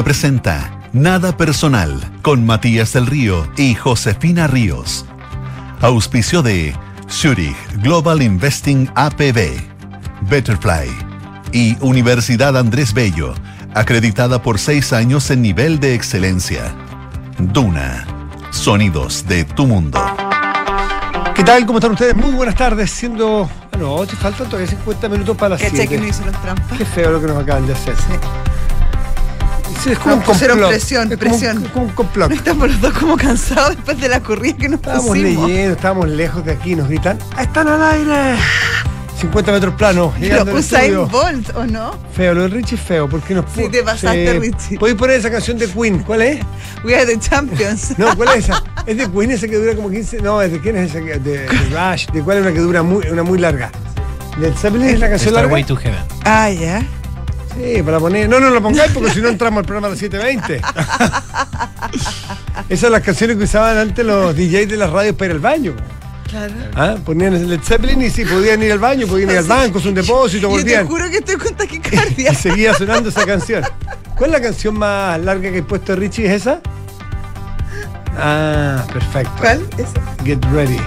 Duna presenta Nada Personal con Matías del Río y Josefina Ríos. Auspicio de Zurich Global Investing APB, Betterfly y Universidad Andrés Bello, acreditada por seis años en nivel de excelencia. Duna, sonidos de tu mundo. ¿Qué tal? ¿Cómo están ustedes? Muy buenas tardes, siendo... Bueno, te faltan todavía 50 minutos para las ¿Cachai que 7. no hicieron trampa? Qué feo lo que nos acaban de hacer. Sí, es como Nos un complot. presión, Es como un- presión. como un complot. No estamos los dos como cansados después de la corrida que nos Estábamos pusimos. leyendo, estábamos lejos de aquí, nos gritan, "Ah, ¡están al aire! 50 metros plano, Pero Usain. Bolt, ¿o no? Feo, lo de Richie es feo, porque nos Sí, te pasaste, Richie. ¿Podéis poner esa canción de Queen? ¿Cuál es? We are the champions. No, ¿cuál es esa? ¿Es de Queen esa que dura como 15? No, ¿es de quién es esa? que- De, de Rush. ¿De cuál es una que dura muy, una muy larga? ¿Led Zeppelin es la canción larga? Starway to Heaven. Ah, ya. Sí, para poner. No, no lo pongáis porque si no entramos al programa a las 7.20. Esas son las canciones que usaban antes los DJs de las radios para ir al baño. Claro. ¿Ah? Ponían el Led Zeppelin y sí, podían ir al baño, podían ir al banco, es un depósito, Yo te volvían. juro que estoy con taquicardia. Y seguía sonando esa canción. ¿Cuál es la canción más larga que he puesto Richie? ¿Es esa? Ah, perfecto. ¿Cuál? Esa. Get ready.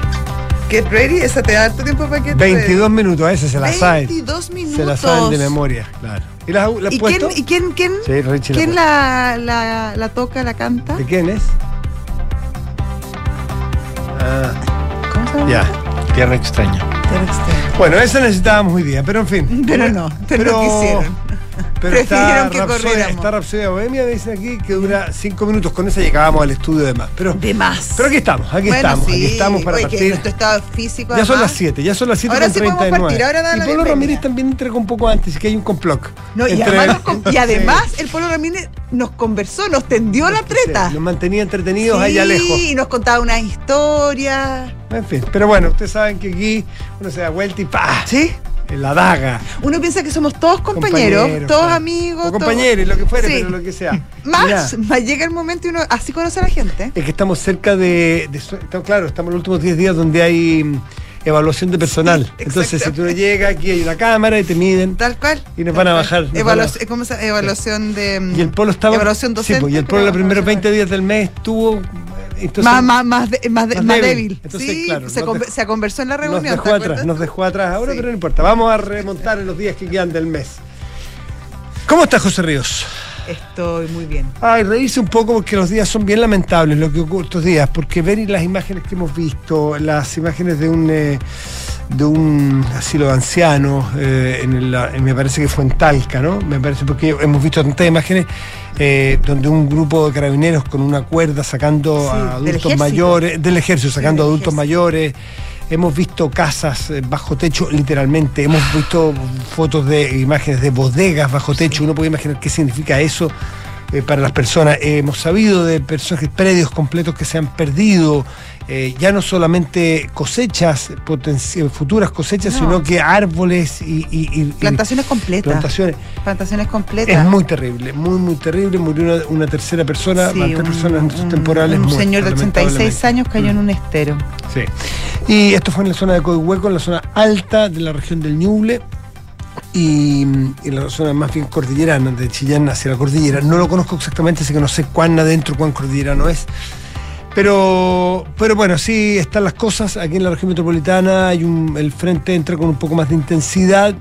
Get ready. Esa te da harto tiempo para que 22 minutos, esa se la saben. 22 minutos. Se la saben de memoria, claro. ¿Y la, la has ¿Y quién, puesto? ¿Y quién, quién, Sí, Richie la quién la, la, la toca, la canta? ¿De quién es? Ah, ¿Cómo se llama? ya. Tierra extraña. Terry Stein. Bueno, esa necesitábamos hoy día, pero en fin. Pero no, pero no quisieron. Pero está que Rapsodia, está Rapsodia Bohemia, dicen aquí, que dura 5 minutos. Con esa llegábamos al estudio de más. Pero, De más. pero aquí estamos, aquí Bueno, estamos, aquí sí. estamos para Oye, partir. nuestro estado físico. Ya son las 7, ya son las 7 Ahora con sí podemos 39. partir, ahora y Polo. Ramírez también entrega un poco antes, que hay un complot. No, y además, con- y Sí. además el Polo Ramírez nos conversó, nos tendió la treta. Sí, nos mantenía entretenidos Sí, allá lejos. y nos contaba una historia. En fin, pero bueno, ustedes saben que aquí uno se da vuelta y ¡pa! ¿Sí? En la daga. Uno piensa que somos todos compañeros, Compañeros, todos claro. amigos. O todos- compañeros, lo que fuere, Sí. pero lo que sea. Más, más llega el momento y uno así conoce a la gente. es que estamos cerca de, estamos- claro, estamos en los últimos 10 días donde hay mm, evaluación de personal. Sí, Entonces, si tú exactamente. llegas, aquí hay una cámara y te miden. Tal cual. Y nos van a bajar, nos Evalu- van a- ¿Cómo se llama? Evaluación de. Y el polo estaba. Evaluación Sí, docente. pues, y el polo los primeros evaluación- 20 días del mes estuvo. Entonces, más, más, más, de- más, de- más más débil. Entonces, sí, claro, se, nos conver- dejó- se conversó en la nos reunión. dejó ¿te atrás, nos dejó atrás ahora, Sí. pero no importa. Vamos a remontar en los días que quedan del mes. ¿Cómo está José Ríos? Estoy muy bien. Ay, reírse un poco porque los días son bien lamentables lo que ocurre estos días, porque ver las imágenes que hemos visto, las imágenes de un eh, de un asilo de ancianos, eh, en el- en- me parece que fue en Talca, ¿no? Me parece porque hemos visto tantas imágenes eh, donde un grupo de carabineros con una cuerda sacando Sí, a adultos mayores, del ejército, sacando a del adultos ejército. mayores. Hemos visto casas eh, bajo techo, literalmente. Hemos visto fotos de imágenes de bodegas bajo techo. Uno puede imaginar qué significa eso eh, para las personas. Eh, hemos sabido de personajes, predios completos que se han perdido. Eh, ya no solamente cosechas, potenci- futuras cosechas, No. sino que árboles y, y- y- y Plantaciones completas. plantaciones. Plantaciones completas. Es muy terrible, muy, muy terrible. Murió una, una tercera persona, Sí, un- personas un- temporales. Un señor de 86 lamentablemente. años cayó en un estero. Sí. Y esto fue en la zona de Coihueco, en la zona alta de la región del Ñuble. Y, y en la zona más bien cordillerana, de Chillán hacia la cordillera. No lo conozco exactamente, así que no sé cuán adentro, cuán cordillerano es. Pero, pero bueno, sí están las cosas. Aquí en la región metropolitana hay un, el frente entra con un poco más de intensidad.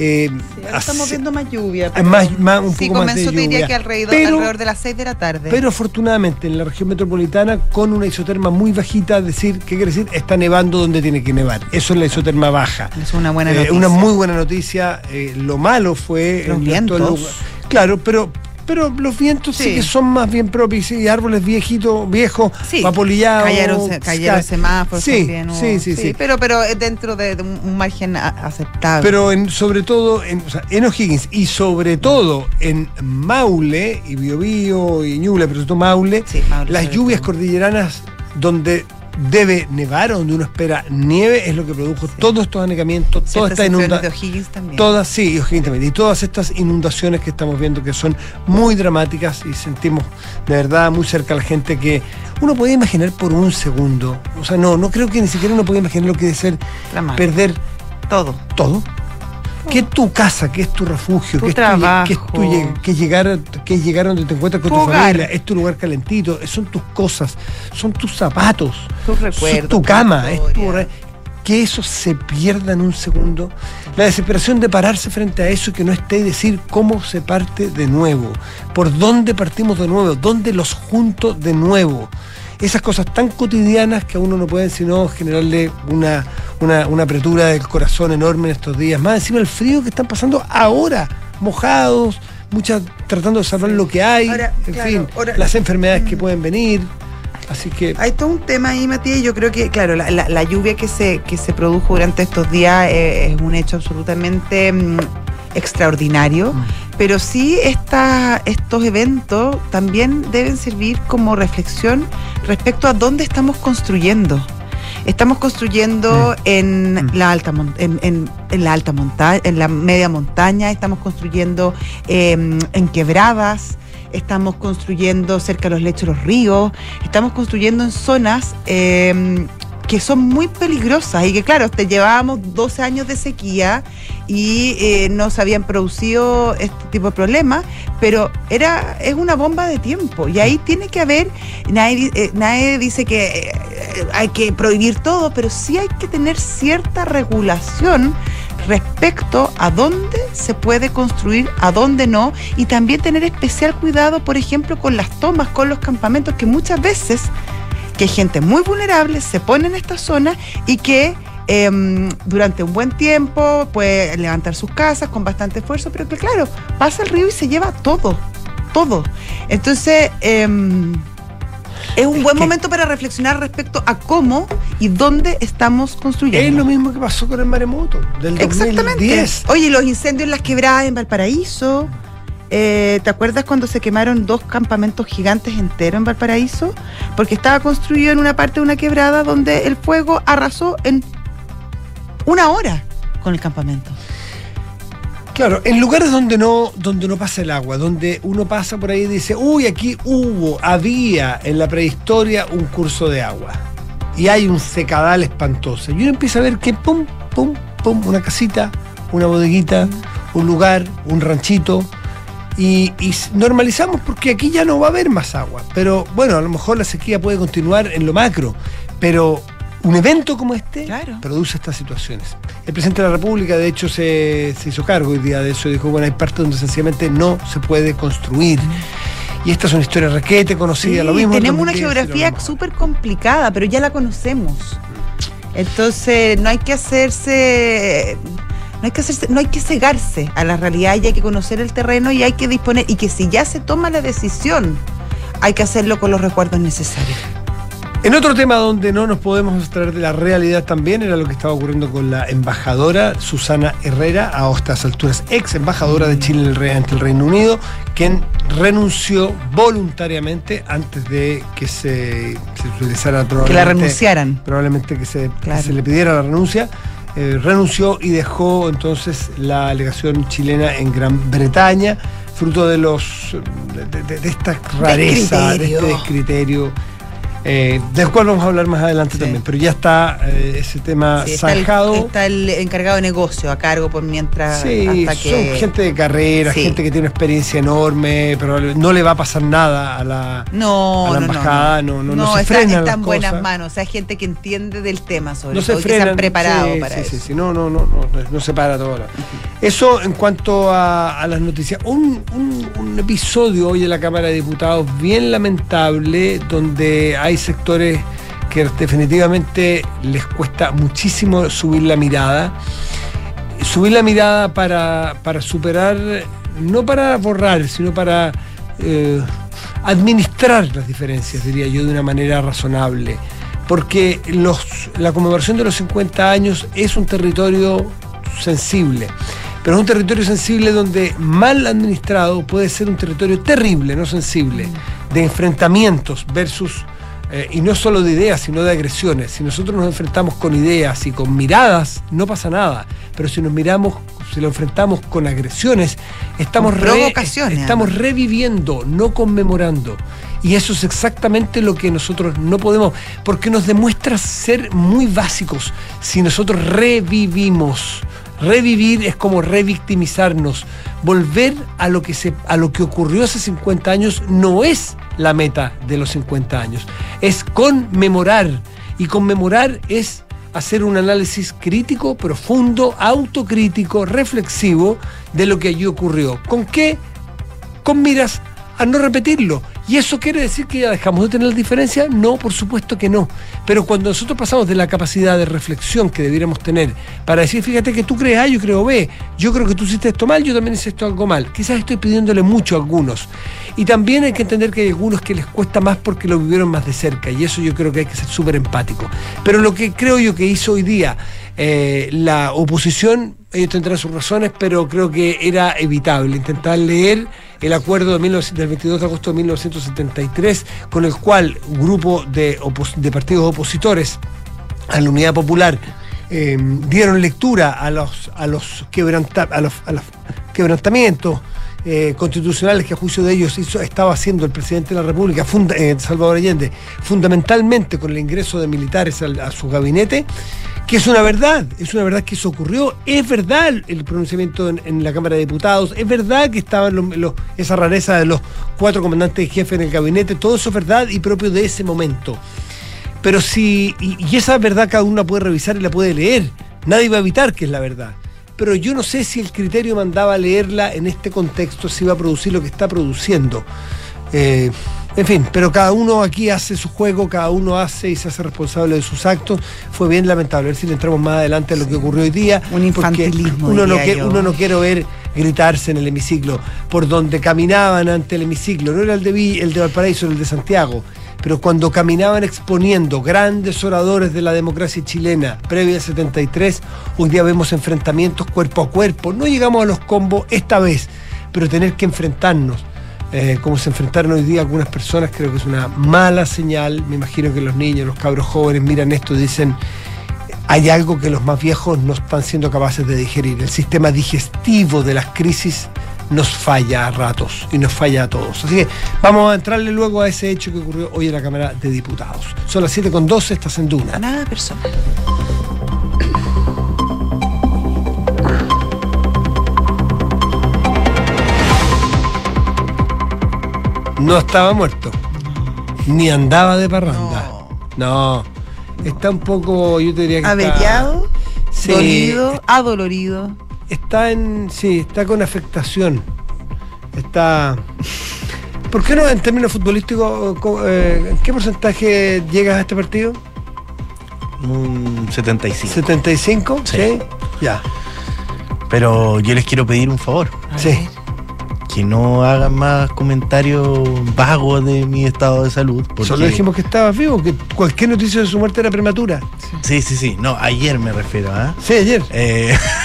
Eh, ahora estamos viendo más lluvia. Es más- más- un sí, poco más de te diría lluvia. que alrededor, Pero- alrededor de las 6 de la tarde. Pero afortunadamente en la región metropolitana con una isoterma muy bajita, decir, ¿qué quiere decir? Está nevando donde tiene que nevar. Eso es la isoterma baja. es una buena Eh, noticia. una muy buena noticia. Eh, lo malo fue Los en vientos. Claro, pero pero los vientos sí. Sí. que son más bien propios y árboles viejitos, viejos, Sí, vapolillados. cayeron, cayeron ca- semáforos sí, también. Sí, sí, sí. Pero, pero dentro de, de un, margen a- aceptable. Pero en, sobre todo en, o sea, en O'Higgins y sobre todo en Maule y Biobío y Ñuble, pero sobre todo Maule, las lluvias todo. cordilleranas donde debe nevar o donde uno espera nieve es lo que produjo todos estos anegamientos, toda Ciertas esta secciones inundación. de O'Higgins también. Todas, sí, O'Higgins también. Y todas estas inundaciones que estamos viendo que son muy dramáticas y sentimos de verdad muy cerca a la gente que uno puede imaginar por un segundo. O sea, no, no creo que ni siquiera uno puede imaginar lo que debe ser perder Todo. todo. Que es tu casa, que es tu refugio, Tu que, es trabajo. que es tu que es llegar, que es llegar donde te encuentras con Tu tu, familia, es tu lugar calentito, son tus cosas, son tus zapatos, Tus recuerdos, tu tu cama, es tu re- que eso se pierda en un segundo. La desesperación de pararse frente a eso y que no esté y decir cómo se parte de nuevo, por dónde partimos de nuevo, dónde los junto de nuevo. Esas cosas tan cotidianas que a uno no pueden sino generarle una, una, una apretura del corazón enorme en estos días. Más encima el frío que están pasando ahora, mojados, muchas tratando de salvar lo que hay, Ahora, en claro, fin, ahora- las enfermedades que pueden venir. Así que Hay todo un tema ahí, Matías, yo creo que, claro, la, la- la lluvia que se, que se produjo durante estos días eh, es un hecho absolutamente mm, extraordinario, Mm. Pero sí esta, estos eventos también deben servir como reflexión respecto a dónde estamos construyendo. Estamos construyendo en Mm. la alta en, en- en la alta montaña, en la media montaña, estamos construyendo eh, en quebradas, estamos construyendo cerca de los lechos de los ríos, estamos construyendo en zonas eh, que son muy peligrosas y que claro, te llevábamos 12 años de sequía y eh, no se habían producido este tipo de problemas, pero era es una bomba de tiempo. Y ahí tiene que haber, nadie, di- eh, dice que eh, hay que prohibir todo, pero sí hay que tener cierta regulación respecto a dónde se puede construir, a dónde no, y también tener especial cuidado, por ejemplo, con las tomas, con los campamentos, que muchas veces que gente muy vulnerable se pone en esta zona y que em, durante un buen tiempo puede levantar sus casas con bastante esfuerzo, pero que claro, pasa el río y se lleva todo, todo. Entonces, em, es un Es buen momento para reflexionar respecto a cómo y dónde estamos construyendo. es lo mismo que pasó con el maremoto del Exactamente. 2010. Oye, los incendios en las quebradas en Valparaíso. Eh, ¿Te acuerdas cuando se quemaron dos campamentos gigantes enteros en Valparaíso? Porque estaba construido en una parte de una quebrada donde el fuego arrasó en una hora con el campamento. Claro, en lugares donde no, donde no pasa el agua, donde uno pasa por ahí y dice, uy, aquí hubo, había en la prehistoria un curso de agua. Y hay un secadal espantoso. Y uno empieza a ver que pum, pum, pum, una casita, una bodeguita, un lugar, un ranchito. Y, y normalizamos porque aquí ya no va a haber más agua. Pero bueno, a lo mejor la sequía puede continuar en lo macro. Pero un evento como este Claro. produce estas situaciones. El presidente de la República, de hecho, se, se hizo cargo hoy día de eso y dijo, bueno, hay partes donde sencillamente no se puede construir. Y esta es una historia requete conocida, Sí, lo mismo. en tenemos una 2010 y lo geografía súper complicada, pero ya la conocemos. Entonces, no hay que hacerse. No hay que hacerse, no hay que cegarse a la realidad y hay que conocer el terreno y hay que disponer. Y que si ya se toma la decisión, hay que hacerlo con los recuerdos necesarios. En otro tema donde no nos podemos abstraer de la realidad también era lo que estaba ocurriendo con la embajadora Susana Herrera, a estas alturas ex embajadora de Chile ante el Reino Unido, quien renunció voluntariamente antes de que se, se utilizara Que probablemente, la renunciaran. probablemente que que se le pidiera la renuncia. Eh, renunció y dejó entonces la alegación chilena en Gran Bretaña, fruto de los de, de- de esta rareza, de este descriterio, eh, del cual vamos a hablar más adelante Sí. también. Pero ya está eh, ese tema Sí, está, el, zanjado. está el encargado de negocio a cargo por mientras Sí, hasta que. son gente de carrera, gente que tiene una experiencia enorme, pero no le va a pasar nada a la, No, a la no, no, embajada, no, no, no se está, frenan está las en buenas cosas. manos. O sea, gente que entiende del tema, sobre no se todo, que se han preparado para eso. Sí, sí, no, no, no, no, se para todo. Eso en cuanto a, a las noticias. Un, un- un episodio hoy en la Cámara de Diputados bien lamentable, donde hay sectores que definitivamente les cuesta muchísimo subir la mirada. Subir la mirada para, para superar, no para borrar, sino para eh, administrar las diferencias, diría yo, de una manera razonable. Porque los, la conmemoración de los 50 años es un territorio sensible. Pero es un territorio sensible donde mal administrado puede ser un territorio terrible, no sensible, de enfrentamientos versus, eh, y no solo de ideas, sino de agresiones. Si nosotros nos enfrentamos con ideas y con miradas, no pasa nada. Pero si nos miramos, si lo enfrentamos con agresiones, estamos, re- estamos reviviendo, no conmemorando. Y eso es exactamente lo que nosotros no podemos, porque nos demuestra ser muy básicos si nosotros revivimos, Revivir es como revictimizarnos. Volver a lo que, se, a lo que ocurrió hace 50 años no es la meta de los 50 años. Es conmemorar. Y conmemorar es hacer un análisis crítico, profundo, autocrítico, reflexivo de lo que allí ocurrió. ¿Con qué? Con miras a no repetirlo. ¿Y eso quiere decir que ya dejamos de tener la diferencia? No, por supuesto que no. Pero cuando nosotros pasamos de la capacidad de reflexión que debiéramos tener para decir, fíjate que tú crees A, yo creo B, yo creo que tú hiciste esto mal, yo también hice esto algo mal. Quizás estoy pidiéndole mucho a algunos. Y también hay que entender que hay algunos que les cuesta más porque lo vivieron más de cerca. Y eso yo creo que hay que ser súper empático. Pero lo que creo yo que hizo hoy día eh, la oposición, ellos tendrán sus razones, pero creo que era evitable intentar leer el acuerdo de 19 del 22 de agosto de 1973, con el cual un grupo de, partidos opositores a la Unidad Popular eh, dieron lectura a los, a los quebrantamientos eh, constitucionales que a juicio de ellos estaba haciendo el presidente de la República, eh, Salvador Allende, fundamentalmente con el ingreso de militares al- a, su gabinete, que es una verdad, es una verdad que eso ocurrió, es verdad el- pronunciamiento en, en la Cámara de Diputados, es verdad que estaban los- los- esa rareza de los cuatro comandantes de jefe en el gabinete, todo eso es verdad y propio de ese momento. Pero si, y, y esa verdad cada uno la puede revisar y la puede leer, nadie va a evitar que es la verdad. Pero yo no sé si el criterio mandaba a leerla en este contexto, si iba a producir lo que está produciendo. Eh, en fin, pero cada uno aquí hace su juego, cada uno hace y se hace responsable de sus actos. Fue bien lamentable. A ver si le entramos más adelante a lo que ocurrió hoy día. Un infantilismo, Uno no, que- uno no quiere ver gritarse en el hemiciclo. Por donde caminaban ante el hemiciclo, no era el de, Vi- el de Valparaíso, era el de Santiago. Pero cuando caminaban exponiendo grandes oradores de la democracia chilena previa al 73, hoy día vemos enfrentamientos cuerpo a cuerpo. No llegamos a los combos esta vez, pero tener que enfrentarnos eh, como se enfrentaron hoy día algunas personas, creo que es una mala señal. Me imagino que los niños, los cabros jóvenes miran esto y dicen, hay algo que los más viejos no están siendo capaces de digerir. El sistema digestivo de las crisis nos falla a ratos y nos falla a todos. Así que vamos a entrarle luego a ese hecho que ocurrió hoy en la Cámara de Diputados. Son las 7.12, estás en Duna. Nada personal. No estaba muerto, ni andaba de parranda. No. Está un poco, yo te diría que está- Averiado, Sí. dolido, adolorido. Está en. Sí, está con afectación. Está. ¿Por qué no en términos futbolísticos, co- eh, en qué porcentaje llegas a este partido? Un 75. ¿75? Sí. Ya. Pero yo les quiero pedir un favor. Sí. Que no hagan más comentarios vagos de mi estado de salud. Porque... Solo dijimos que estabas vivo, que cualquier noticia de su muerte era prematura. Sí, sí, sí. No, ayer me refiero, ¿ah? Sí, ayer. Eh,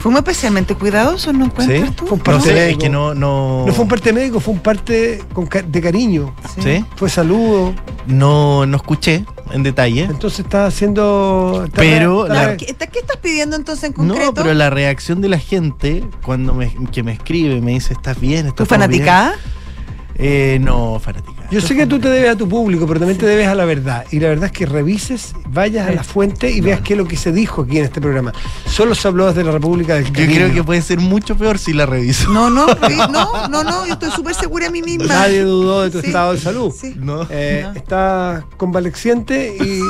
Fuimos especialmente cuidadosos, ¿no encuentras ¿Sí? tú? Fue un no parte sé, médico. es que no, no. No fue un parte médico, fue un parte con ca- de cariño. ¿Sí? Fue saludo. No, no escuché en detalle. Entonces está haciendo. está Pero está- la- ¿Qué, qué estás pidiendo entonces en concreto? No, pero la reacción de la gente cuando me, que me escribe, me dice, ¿estás bien? ¿Tu ¿Estás todo bien?" fanaticada? Eh, no, fanática. Yo sé que tú te debes a tu público, pero también te debes a la verdad. Y la verdad es que revises, vayas a la fuente y veas qué es lo que se dijo aquí en este programa. Solo se habló desde la República del Yo Cariño. creo que puede ser mucho peor si la reviso. No, no, no, no, no, yo estoy súper segura de mí misma. Nadie dudó de tu Sí, estado de salud. sí. No. Eh, No. Está convaleciente y,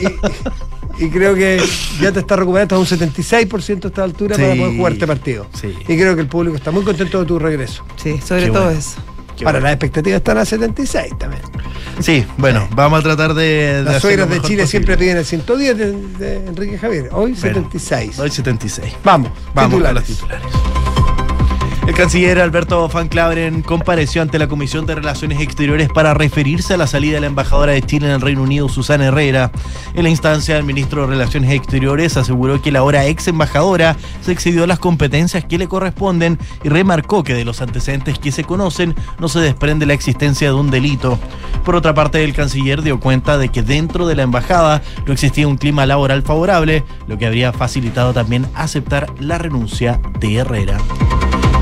y- y creo que ya te está recuperando hasta un 76% a esta altura para poder jugarte partido. Sí. Y creo que el público está muy contento de tu regreso. Sí, sobre Qué todo bueno. eso. Qué Ahora, bueno. las expectativas están a 76 también. Sí, bueno, vamos a tratar de. de Las suegras de Chile siempre piden el 110 de, de Enrique Javier. Hoy Bueno, 76. Hoy 76. Vamos, Vamos titulares. con los titulares. El canciller Alberto Van Claveren compareció ante la Comisión de Relaciones Exteriores para referirse a la salida de la embajadora de Chile en el Reino Unido, Susana Herrera. En la instancia, el ministro de Relaciones Exteriores aseguró que la ahora ex embajadora se excedió las competencias que le corresponden y remarcó que de los antecedentes que se conocen no se desprende la existencia de un delito. Por otra parte, el canciller dio cuenta de que dentro de la embajada no existía un clima laboral favorable, lo que habría facilitado también aceptar la renuncia de Herrera.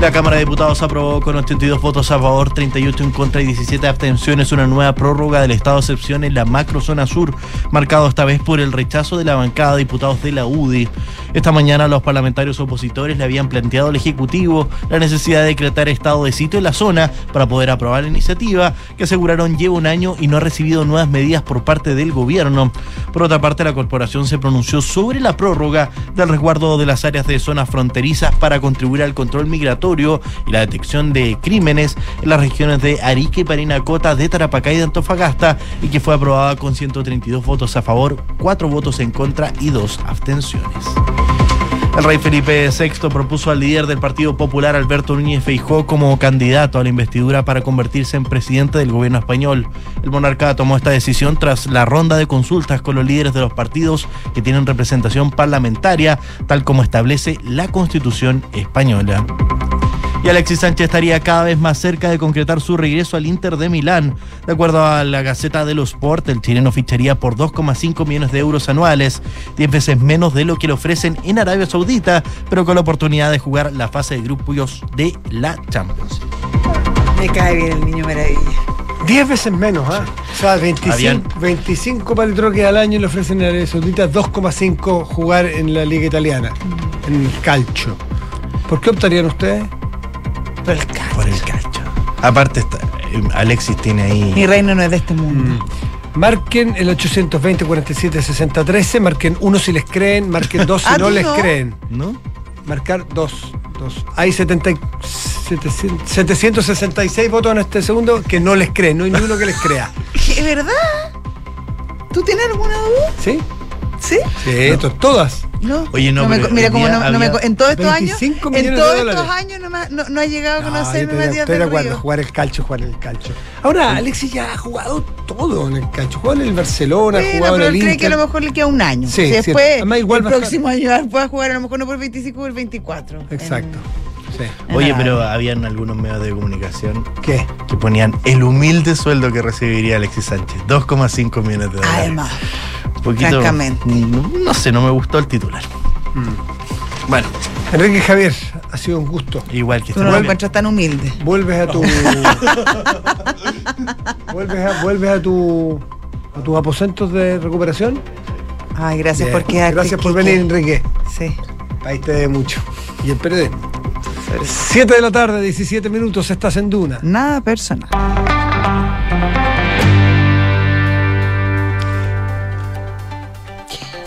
La Cámara de Diputados aprobó con 82 votos a favor, 38 en contra y 17 abstenciones una nueva prórroga del estado de excepción en la macrozona sur, marcado esta vez por el rechazo de la bancada de diputados de la UDI. Esta mañana los parlamentarios opositores le habían planteado al Ejecutivo la necesidad de decretar estado de sitio en la zona para poder aprobar la iniciativa, que aseguraron lleva un año y no ha recibido nuevas medidas por parte del gobierno. Por otra parte, la corporación se pronunció sobre la prórroga del resguardo de las áreas de zonas fronterizas para contribuir al control migratorio y la detección de crímenes en las regiones de Arique y Parinacota, de Tarapacá y de Antofagasta, y que fue aprobada con 132 votos a favor, 4 votos en contra y 2 abstenciones. El rey Felipe VI propuso al líder del Partido Popular, Alberto Núñez Feijó, como candidato a la investidura para convertirse en presidente del gobierno español. El monarca tomó esta decisión tras la ronda de consultas con los líderes de los partidos que tienen representación parlamentaria, tal como establece la Constitución española. Y Alexis Sánchez estaría cada vez más cerca de concretar su regreso al Inter de Milán. De acuerdo a la Gaceta de los Sport, el chileno ficharía por 2,5 millones de euros anuales, 10 veces menos de lo que le ofrecen en Arabia Saudita, pero con la oportunidad de jugar la fase de grupos de la Champions. Me cae bien el niño maravilla. 10 veces menos, ¿ah? O sea, 25, Habían- 25 palitroques al año le ofrecen a Arabia Saudita, 2,5 jugar en la Liga Italiana, en el calcio. ¿Por qué optarían ustedes? Por el ca- Por el calcho. Aparte, está- eh, Alexis tiene ahí. Mi reino no es de este mundo. Marquen el 820 47 60 13, marquen uno si les creen, marquen dos si Ah, no ¿tú les no? creen. ¿No? Marcar dos, dos. Hay 70, y- 700 766 votos en este segundo que no les creen, no hay ni uno que les crea. ¿Es verdad? ¿Tú tienes alguna duda? ¿Sí? ¿Sí? Sí, to- todas. No. Oye, no, me pero mira día no, no me en todos estos años, 25 en todos estos dólares. años no, me ha- no, no ha llegado a No, conocer yo Matías del Río. jugar el calcio, jugar el calcio. Ahora, Alexis ya ha jugado todo en el calcio. Jugó en el Barcelona, Bueno, jugado en pero el él cree que a lo mejor le queda un año. Sí, Si sí. después, Además, igual el a próximo año pueda jugar a lo mejor no por 25 o por 24. Exacto. Sí. Oye, pero habían algunos medios de comunicación ¿Qué? que ponían el humilde sueldo que recibiría Alexis Sánchez, 2,5 millones de dólares. Además, poquito, francamente. No, no sé, no me gustó el titular. Bueno, Enrique Javier, ha sido un gusto. igual que tú no este lo muy bien. encuentras tan humilde. Vuelves a tu. vuelves a, vuelves a tu. a tus aposentos de recuperación. Ay, gracias Bien. por quedarte. Gracias por venir, Enrique. Sí. Ahí te debe mucho. Y el periodismo. 7 de la tarde, 17 minutos, estás en Duna. Nada personal.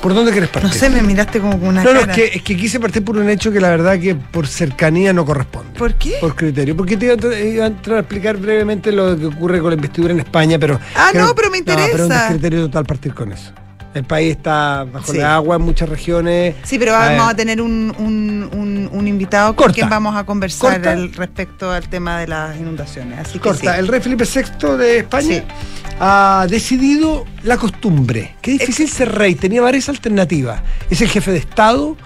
¿Por dónde quieres partir? No sé, me miraste como con una No, no, cara. es que, es que quise partir por un hecho que la verdad que por cercanía no corresponde. ¿Por qué? Por criterio. Porque te iba a, tra- iba a entrar a explicar brevemente lo que ocurre con la investidura en España, pero. Ah, creo- no, pero me pero es un interesa. criterio total partir con eso. El país está bajo Sí. el agua en muchas regiones. Sí, pero vamos a tener un, un, un, un invitado con quien vamos a conversar al respecto al tema de las inundaciones. Así que Corta, sí. el rey Felipe VI de España Sí. Ha decidido la costumbre. Qué difícil ser rey, tenía varias alternativas. Es el jefe de Estado,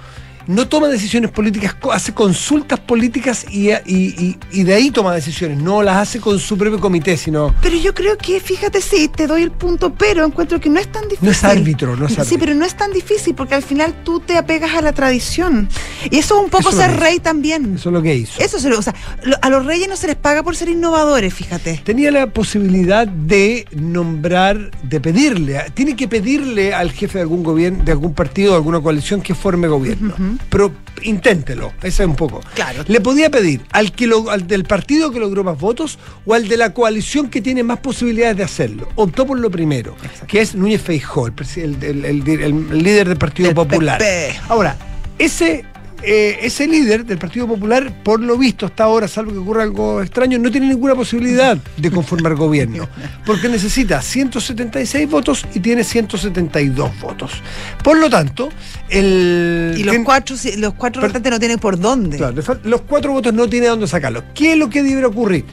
no toma decisiones políticas, hace consultas políticas y, y- y- y de ahí toma decisiones, no las hace con su propio comité, sino... Pero yo creo que, fíjate, sí, te doy el punto, pero encuentro que no es tan difícil. No es árbitro, no es Sí, árbitro. pero no es tan difícil porque al final tú te apegas a la tradición. Y eso es un poco Eso ser rey también. Eso es lo que hizo. Eso se lo, o sea, lo- a los reyes no se les paga por ser innovadores, fíjate. Tenía la posibilidad de nombrar, de pedirle, tiene que pedirle al jefe de algún gobierno, de algún partido, de alguna coalición que forme gobierno. Pero inténtelo, ese es un poco. Claro. Le podía pedir al que lo- al del partido que logró más votos o al de la coalición que tiene más posibilidades de hacerlo. Optó por lo primero, que es Núñez Feijó, el, el- el- líder del Partido Popular. PP. Ahora, ese, eh, ese líder del Partido Popular, por lo visto hasta ahora, salvo que ocurra algo extraño, no tiene ninguna posibilidad de conformar gobierno, porque necesita 176 votos y tiene 172 votos. Por lo tanto, el... Y los tien- cuatro, los cuatro Pero- restantes no tienen por dónde. Claro, los cuatro votos no tiene dónde sacarlos. ¿Qué es lo que debe ocurrir?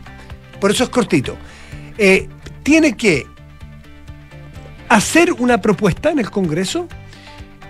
Por eso es cortito. Eh, tiene que hacer una propuesta en el Congreso.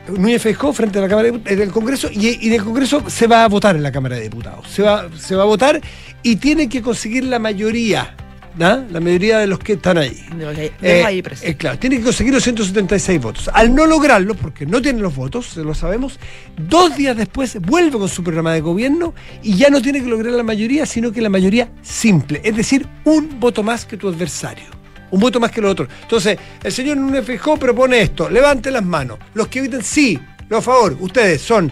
Núñez Feijó frente a la Cámara de Diput- en el Congreso y, y en el Congreso se va a votar en la Cámara de Diputados. Se va, se va a votar y tiene que conseguir la mayoría ¿ah? la mayoría de los que están ahí. De los Eh, ahí eh, claro, tiene que conseguir los 176 votos. Al no lograrlo, porque no tienen los votos, lo sabemos, dos días después vuelve con su programa de gobierno y ya no tiene que lograr la mayoría, sino que la mayoría simple, es decir, un voto más que tu adversario. Un voto más que los otros. Entonces, el señor Núñez Feijóo propone esto, levante las manos. Los que eviten sí, lo favor, ustedes son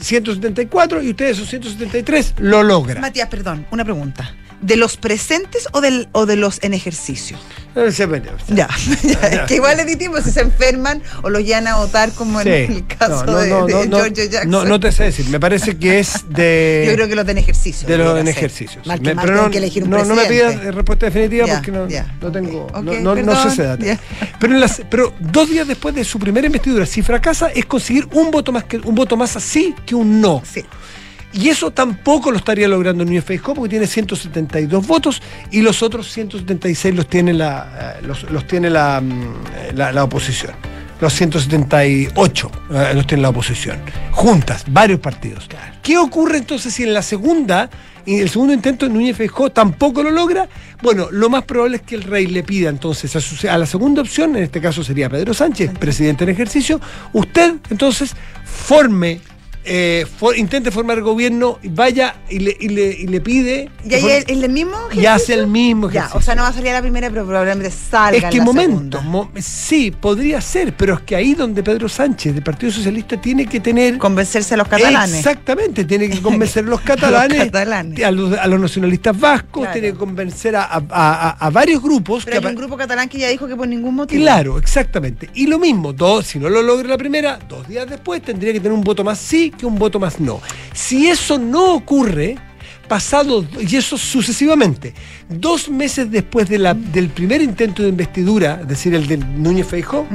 174 y ustedes son 173, lo logra. Matías, perdón, una pregunta. ¿De los presentes o, del, o de los en ejercicio? Eh, ve- Ya, ya, es que igual es distinto si se enferman o los llevan a votar como Sí. en el caso No, no, de, no, de no, no, George Jackson. No, no te sé decir, me parece que es de. Yo creo que los de en ejercicio. de los en mal pero no, que elegir un no, no me pidas respuesta definitiva porque no, no tengo, Ok, no, ok, no- no sé ese dato. Pero, en las- pero dos días después de su primera investidura, si fracasa, es conseguir un voto más que un voto más así que un no. Sí. Y eso tampoco lo estaría logrando Núñez Feijóo porque tiene 172 votos y los otros 176 los tiene la, eh, los, los tiene la, mm, la, la oposición. Los 178 eh, los tiene la oposición. Juntas, varios partidos. ¿Qué ocurre entonces si en la segunda, en el segundo intento Núñez Feijóo tampoco lo logra? Bueno, lo más probable es que el rey le pida entonces a, su- a la segunda opción, en este caso sería Pedro Sánchez, presidente en ejercicio, usted entonces forme eh, for- intente formar gobierno, vaya y le, y le, y le pide. ¿Y ahí forme- el, mismo y hace el mismo Ya, ejercicio. o sea, no va a salir a la primera, pero probablemente salga es en que la momento, mo- sí, podría ser, pero es que ahí donde Pedro Sánchez, del Partido Socialista, tiene que tener. Convencerse a los catalanes. Exactamente, tiene que convencer a los catalanes, catalanes. A, los, a los nacionalistas vascos, Claro. tiene que convencer a, varios grupos. Pero que hay un grupo catalán que ya dijo que por ningún motivo. Claro, exactamente. Y lo mismo, dos, si no lo logra la primera, dos días después tendría que tener un voto más sí que un voto más no. Si eso no ocurre, pasado, y eso sucesivamente, dos meses después de la- del primer intento de investidura, es decir, el de Núñez Feijó,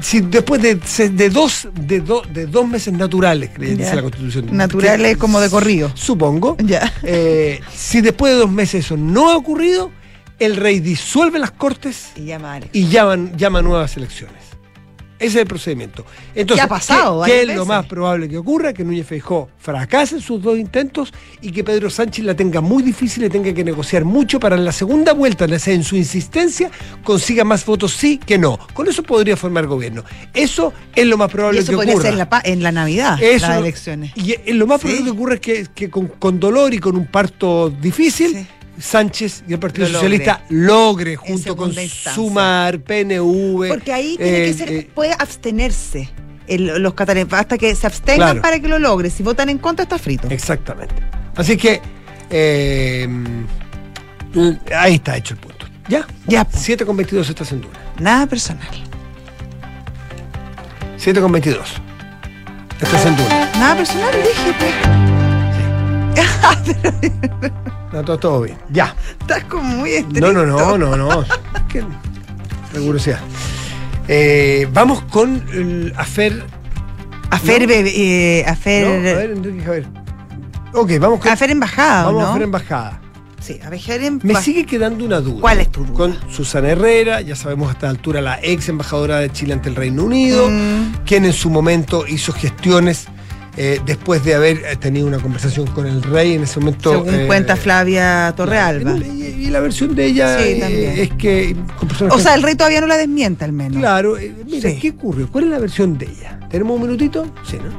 si después de, de dos, de, do- de dos meses naturales, que dice la Constitución. Naturales que- como de corrido. Supongo. Ya. eh, si después de dos meses eso no ha ocurrido, el rey disuelve las cortes Y llama a y llama nuevas elecciones. Ese es el procedimiento. Entonces, ha pasado ¿qué, es lo más probable que ocurra? Que Núñez Feijó fracase en sus dos intentos y que Pedro Sánchez la tenga muy difícil y tenga que negociar mucho para en la segunda vuelta, en su insistencia, consiga más votos sí que no. Con eso podría formar gobierno. Eso es lo más Y probable eso que podría ocurra. ser en la, en la Navidad, Eso- las elecciones. Y eh, lo más Sí. probable que ocurra es que, que con, con dolor y con un parto difícil, Sí. Sánchez y el Partido Lo. Socialista logre, junto con instancia. Sumar, PNV. Porque ahí tiene eh, que ser, eh, puede abstenerse el- los catalanes, hasta que se abstengan Claro. para que lo logre. Si votan en contra, está frito. Exactamente. Así que eh, ahí está hecho el punto. ¿Ya? Ya, po. 7 con 22 esta censura. Nada personal. 7 con 22. Esta censura. Nada personal, dije, pues. No, todo, todo bien. Ya. Estás como muy estricto. No, no, no, no, no. Qué rigurosidad. Eh, vamos con el afer. Afer, No. bebé, eh, afer, No, a ver, Enrique Javier. Ok, vamos con. afer embajada, vamos ¿no? a hacer embajada. Sí, afer em- Me sigue quedando una duda. ¿Cuál es tu duda? Con Susana Herrera, ya sabemos a esta altura la ex embajadora de Chile ante el Reino Unido, Mm. quien en su momento hizo gestiones eh, después de haber eh, tenido una conversación con el rey en ese momento. Según eh, cuenta Flavia Torrealba. Y, y la versión de ella Sí, eh, es que. con personas O sea, el rey todavía no la desmienta, al menos. Claro, mira, Sí. ¿qué ocurrió? ¿Cuál es la versión de ella? ¿Tenemos un minutito? Sí, ¿no?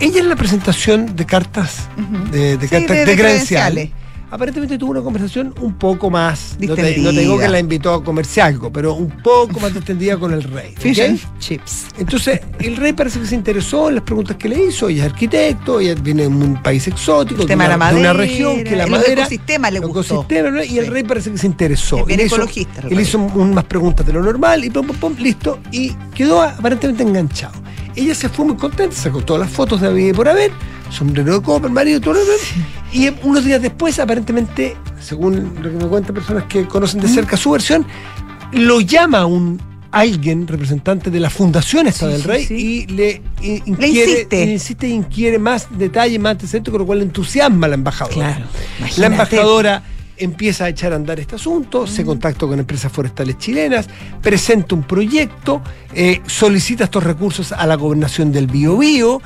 Ella en la presentación de cartas, Ujú. de, cartas de- de, de credenciales, credenciales. Aparentemente tuvo una conversación un poco más. No te, no te Distendida. digo que la invitó a comerse algo, pero un poco más distendida con el rey. Fish and chips. Entonces, el rey parece que se interesó en las preguntas que le hizo. Ella es arquitecto, ella viene de un país exótico, El de tema de una, la de una madera, región que la el madera. ecosistema le gustó. y el rey parece que se interesó. Es bien Y le hizo- rey. hizo un- más preguntas de lo normal y pum, pum, pum, listo. Y quedó aparentemente enganchado. Ella se fue muy contenta, sacó todas las fotos de la vida por haber, sombrero de copa, el marido, todo. Y unos días después, aparentemente, según lo que me cuentan personas que conocen de cerca su versión, lo llama un alguien, representante de la fundación esta Sí, del rey, sí. y le, inquiere, insiste. le insiste y inquiere más detalles, más antecedentes, con lo cual le entusiasma a la embajadora. Claro, La embajadora empieza a echar a andar este asunto, se contacta con empresas forestales chilenas, presenta un proyecto, eh, solicita estos recursos a la gobernación del Biobío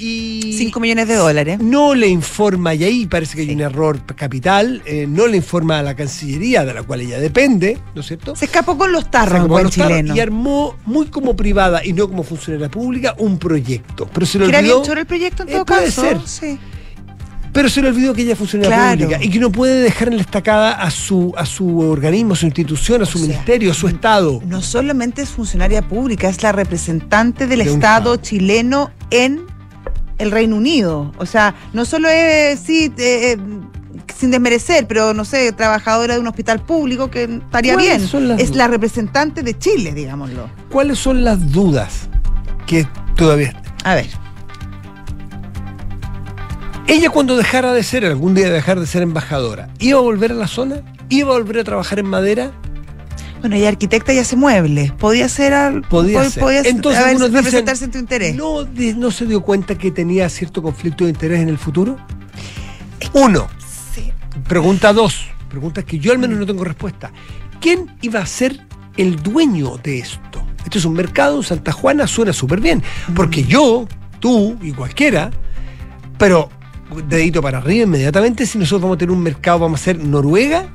y 5 millones de dólares. no le informa, y ahí parece que hay un error capital, eh, no le informa a la Cancillería, de la cual ella depende, ¿no es cierto? Se escapó con los tarros, buen los tarros chileno. y armó muy como privada y no como funcionaria pública un proyecto. Pero se le ¿Que era bien olvidó, choro el proyecto en Eh, todo puede caso? ser. Sí. pero se le olvidó que ella es funcionaria Claro. pública y que no puede dejar en la estacada a su, a su organismo, a su institución, a su O sea, ministerio, a su Estado. No solamente es funcionaria pública, es la representante del De un Estado Estado. chileno en el Reino Unido. O sea, no solo es, sí, eh, eh, sin desmerecer, pero no sé, trabajadora de un hospital público que estaría ¿Cuáles bien. Es la representante de Chile, digámoslo. ¿Cuáles son las dudas que todavía... A ver. Ella cuando dejara de ser, algún día dejar de ser embajadora, ¿iba a volver a la zona? ¿Iba a volver a trabajar en madera? Bueno, y arquitecta y hace muebles. Podía ser al, Podía pod- ser. podía Entonces, dicen, representarse en tu interés. ¿No, ¿No se dio cuenta que tenía cierto conflicto de interés en el futuro? Uno. Sí. Pregunta dos. Pregunta que yo al menos no tengo respuesta. ¿Quién iba a ser el dueño de esto? Esto es un mercado en Santa Juana, suena súper bien. Porque yo, tú y cualquiera, pero dedito para arriba inmediatamente, si nosotros vamos a tener un mercado, vamos a ser Noruega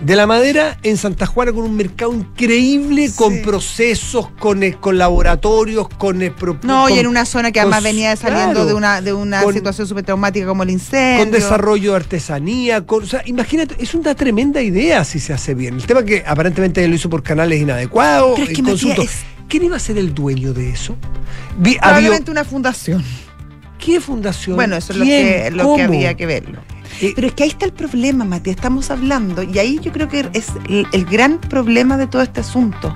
de la madera en Santa Juana con un mercado increíble, Sí. con procesos, con, eh, con laboratorios, con... eh, No, y en una zona que con- además venía saliendo claro, de una, de una con- situación súper traumática como el incendio. con desarrollo de artesanía, con, o sea, imagínate, es una tremenda idea si se hace bien. El tema que aparentemente lo hizo por canales inadecuados, Pero es que, el consulto. Matías, ¿Quién iba a ser el dueño de eso? Había- Probablemente una fundación. ¿Qué fundación? Bueno, eso es lo que, lo que ¿Cómo? había que verlo. Pero es que ahí está el problema, Matías. Estamos hablando, y ahí yo creo que es el, el gran problema de todo este asunto.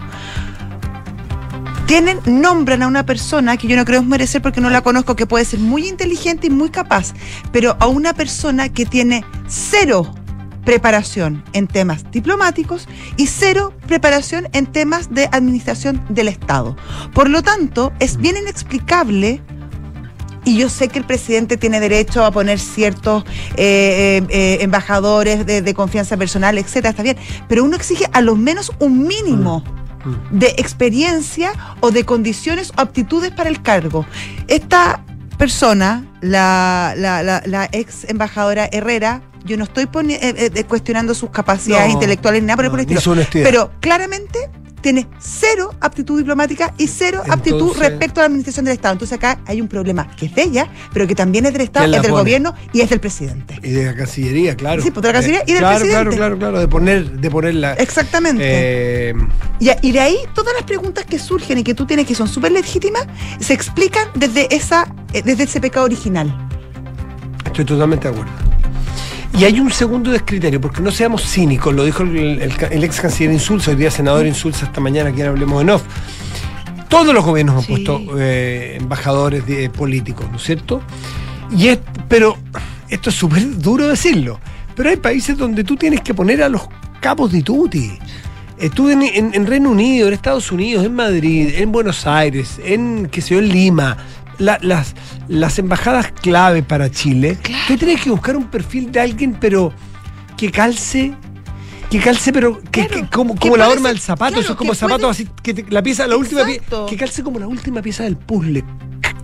Tienen, nombran a una persona que yo no creo es merecer porque no la conozco, que puede ser muy inteligente y muy capaz, pero a una persona que tiene cero preparación en temas diplomáticos y cero preparación en temas de administración del Estado. Por lo tanto, es bien inexplicable y yo sé que el presidente tiene derecho a poner ciertos eh, eh, eh, embajadores de, de confianza personal, etcétera, está bien. Pero uno exige a lo menos un mínimo Mm. de experiencia o de condiciones o aptitudes para el cargo. Esta persona, la, la, la- la ex embajadora Herrera, yo no estoy eh, cuestionando sus capacidades No, intelectuales ni nada por el no, estilo, pero claramente tiene cero aptitud diplomática y cero aptitud respecto a la administración del Estado. Entonces acá hay un problema que es de ella, pero que también es del Estado, ¿Quién la es del pone? gobierno y es del presidente. Y de la Cancillería, claro. Sí, pues, de la Cancillería y del claro, presidente. Claro, claro, claro, de poner, de ponerla. Exactamente. Eh, Y, y de ahí todas las preguntas que surgen y que tú tienes que son súper legítimas se explican desde esa eh, desde ese pecado original. Estoy totalmente de acuerdo. Y hay un segundo descriterio, porque no seamos cínicos, lo dijo el, el- el ex canciller Insulza, hoy día senador Insulza esta mañana, aquí en Hablemos en Off. Todos los gobiernos han Sí. puesto eh, embajadores de- políticos, ¿no es cierto? Y es, pero esto es súper duro decirlo, pero hay países donde tú tienes que poner a los capos de tutti. Estuve en, en- en Reino Unido, en Estados Unidos, en Madrid, en Buenos Aires, en, qué sé yo, en Lima. La- las, las embajadas clave para Chile. Tú tienes que buscar un perfil de alguien, pero que calce, que calce, pero que, Claro, que como, como la horma del zapato, claro, eso es como zapato puede- así, que te- la pieza, la última pie- Exacto. que calce como la última pieza del puzzle.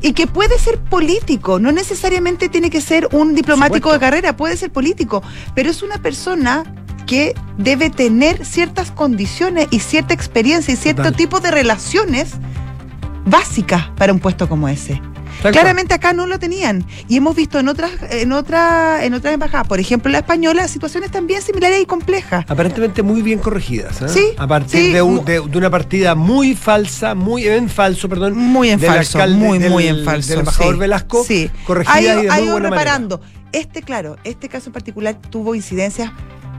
Y que puede ser político, no necesariamente tiene que ser un diplomático supuesto. de carrera, puede ser político, pero es una persona que debe tener ciertas condiciones y cierta experiencia y cierto Total. tipo de relaciones básicas para un puesto como ese. Claramente acá no lo tenían y hemos visto en otras en otras en otras embajadas, por ejemplo la española, situaciones también similares y complejas. Aparentemente muy bien corregidas. ¿eh? Sí, A partir sí, de, un- de- de una partida muy falsa, muy en falso, perdón. Muy en falso, alcalde- muy, del- muy en falso. Del embajador sí. Velasco, Sí. corregida y de ha muy buena manera. reparando. Este, claro, este caso en particular tuvo incidencias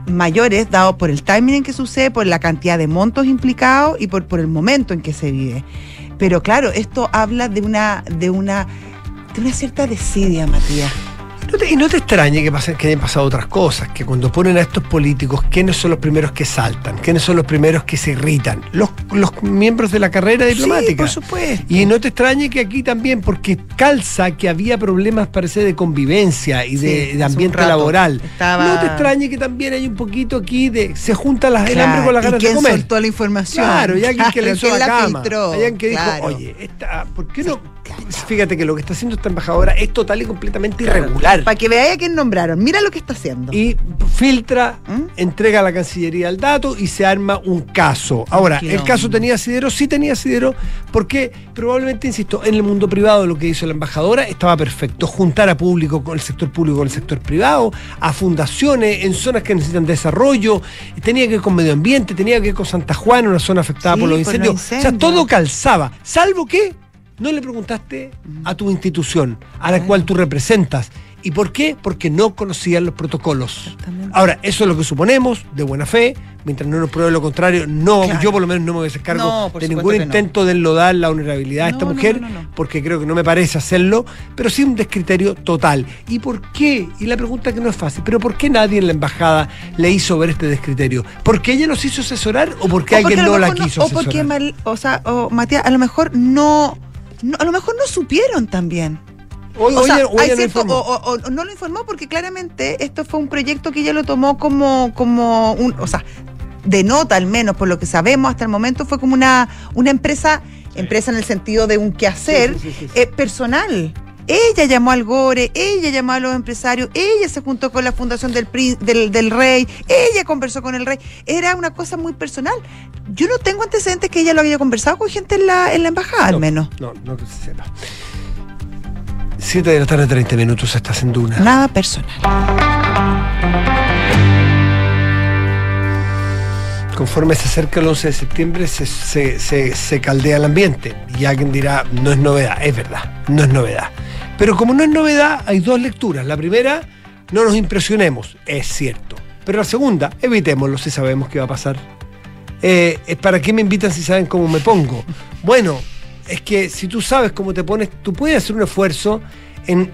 mayores dado por el timing en que sucede, por la cantidad de montos implicados y por, por el momento en que se vive. Pero claro, esto habla de una, de una, de una cierta desidia, Matías. No te- y no te extrañe que, pasen, que hayan pasado otras cosas, que cuando ponen a estos políticos, ¿quiénes son los primeros que saltan? ¿Quiénes son los primeros que se irritan? Los, los miembros de la carrera diplomática. Sí, por supuesto. Y no te extrañe que aquí también, porque calza que había problemas, parece, de convivencia y de, Sí, ambiente laboral. estaba- No te extrañe que también hay un poquito aquí de. Se junta las- el hambre con las ¿y ganas de comer. soltó la información? Claro, y alguien que le hizo ¿quién la, la cama. filtró? Hay alguien que dijo, Claro. oye, esta, ¿por qué no fíjate que lo que está haciendo esta embajadora es total y completamente irregular. Para que veáis a quién nombraron. Mira lo que está haciendo. Y filtra, ¿Mm? entrega a la Cancillería el dato y se arma un caso. Ahora, ¿el caso tenía asidero? Sí tenía asidero, porque probablemente, insisto, en el mundo privado lo que hizo la embajadora estaba perfecto. Juntar a público con el sector público con el sector privado, a fundaciones en zonas que necesitan desarrollo, tenía que ver con medio ambiente, tenía que ver con Santa Juana, una zona afectada Sí, por los por los incendios. O sea, todo calzaba, salvo que no le preguntaste a tu institución, a la cual tú representas. ¿Y por qué? Porque no conocían los protocolos. Ahora, eso es lo que suponemos, de buena fe, mientras no nos pruebe lo contrario, no, Claro. yo por lo menos no me voy a hacer cargo No, de ningún no. intento de enlodar la vulnerabilidad de esta No, no, mujer, porque creo que no me parece hacerlo, pero sí un descriterio total. ¿Y por qué? Y la pregunta que no es fácil, pero ¿por qué nadie en la embajada le hizo ver este descriterio? ¿Porque ella los hizo asesorar o porque O alguien no la quiso O porque, asesorar? Mal- o sea, o Matías, a lo mejor no, no- a lo mejor no supieron también. O- sea, hay no cierto- informó. o- o- o no lo informó porque claramente esto fue un proyecto que ella lo tomó como, como un, o sea, de nota al menos, por lo que sabemos hasta el momento, fue como una, una empresa, empresa en el sentido de un quehacer Sí, sí, sí, sí. eh, personal. Ella llamó al Gore, ella llamó a los empresarios, ella se juntó con la fundación del, prín- del, del rey, ella conversó con el rey. Era una cosa muy personal. Yo no tengo antecedentes que ella lo haya conversado con gente en la, en la embajada, al No, menos. No, no que se sepa. 7 de la tarde, 30 minutos, estás en Duna. Nada personal. Conforme se acerca el 11 de septiembre, se, se- se- se caldea el ambiente. Y alguien dirá, no es novedad. Es verdad, no es novedad. Pero como no es novedad, hay dos lecturas. La primera, no nos impresionemos. Es cierto. Pero la segunda, evitémoslo si sabemos qué va a pasar. Eh, ¿Para qué me invitan si saben cómo me pongo? Bueno, es que si tú sabes cómo te pones, tú puedes hacer un esfuerzo en-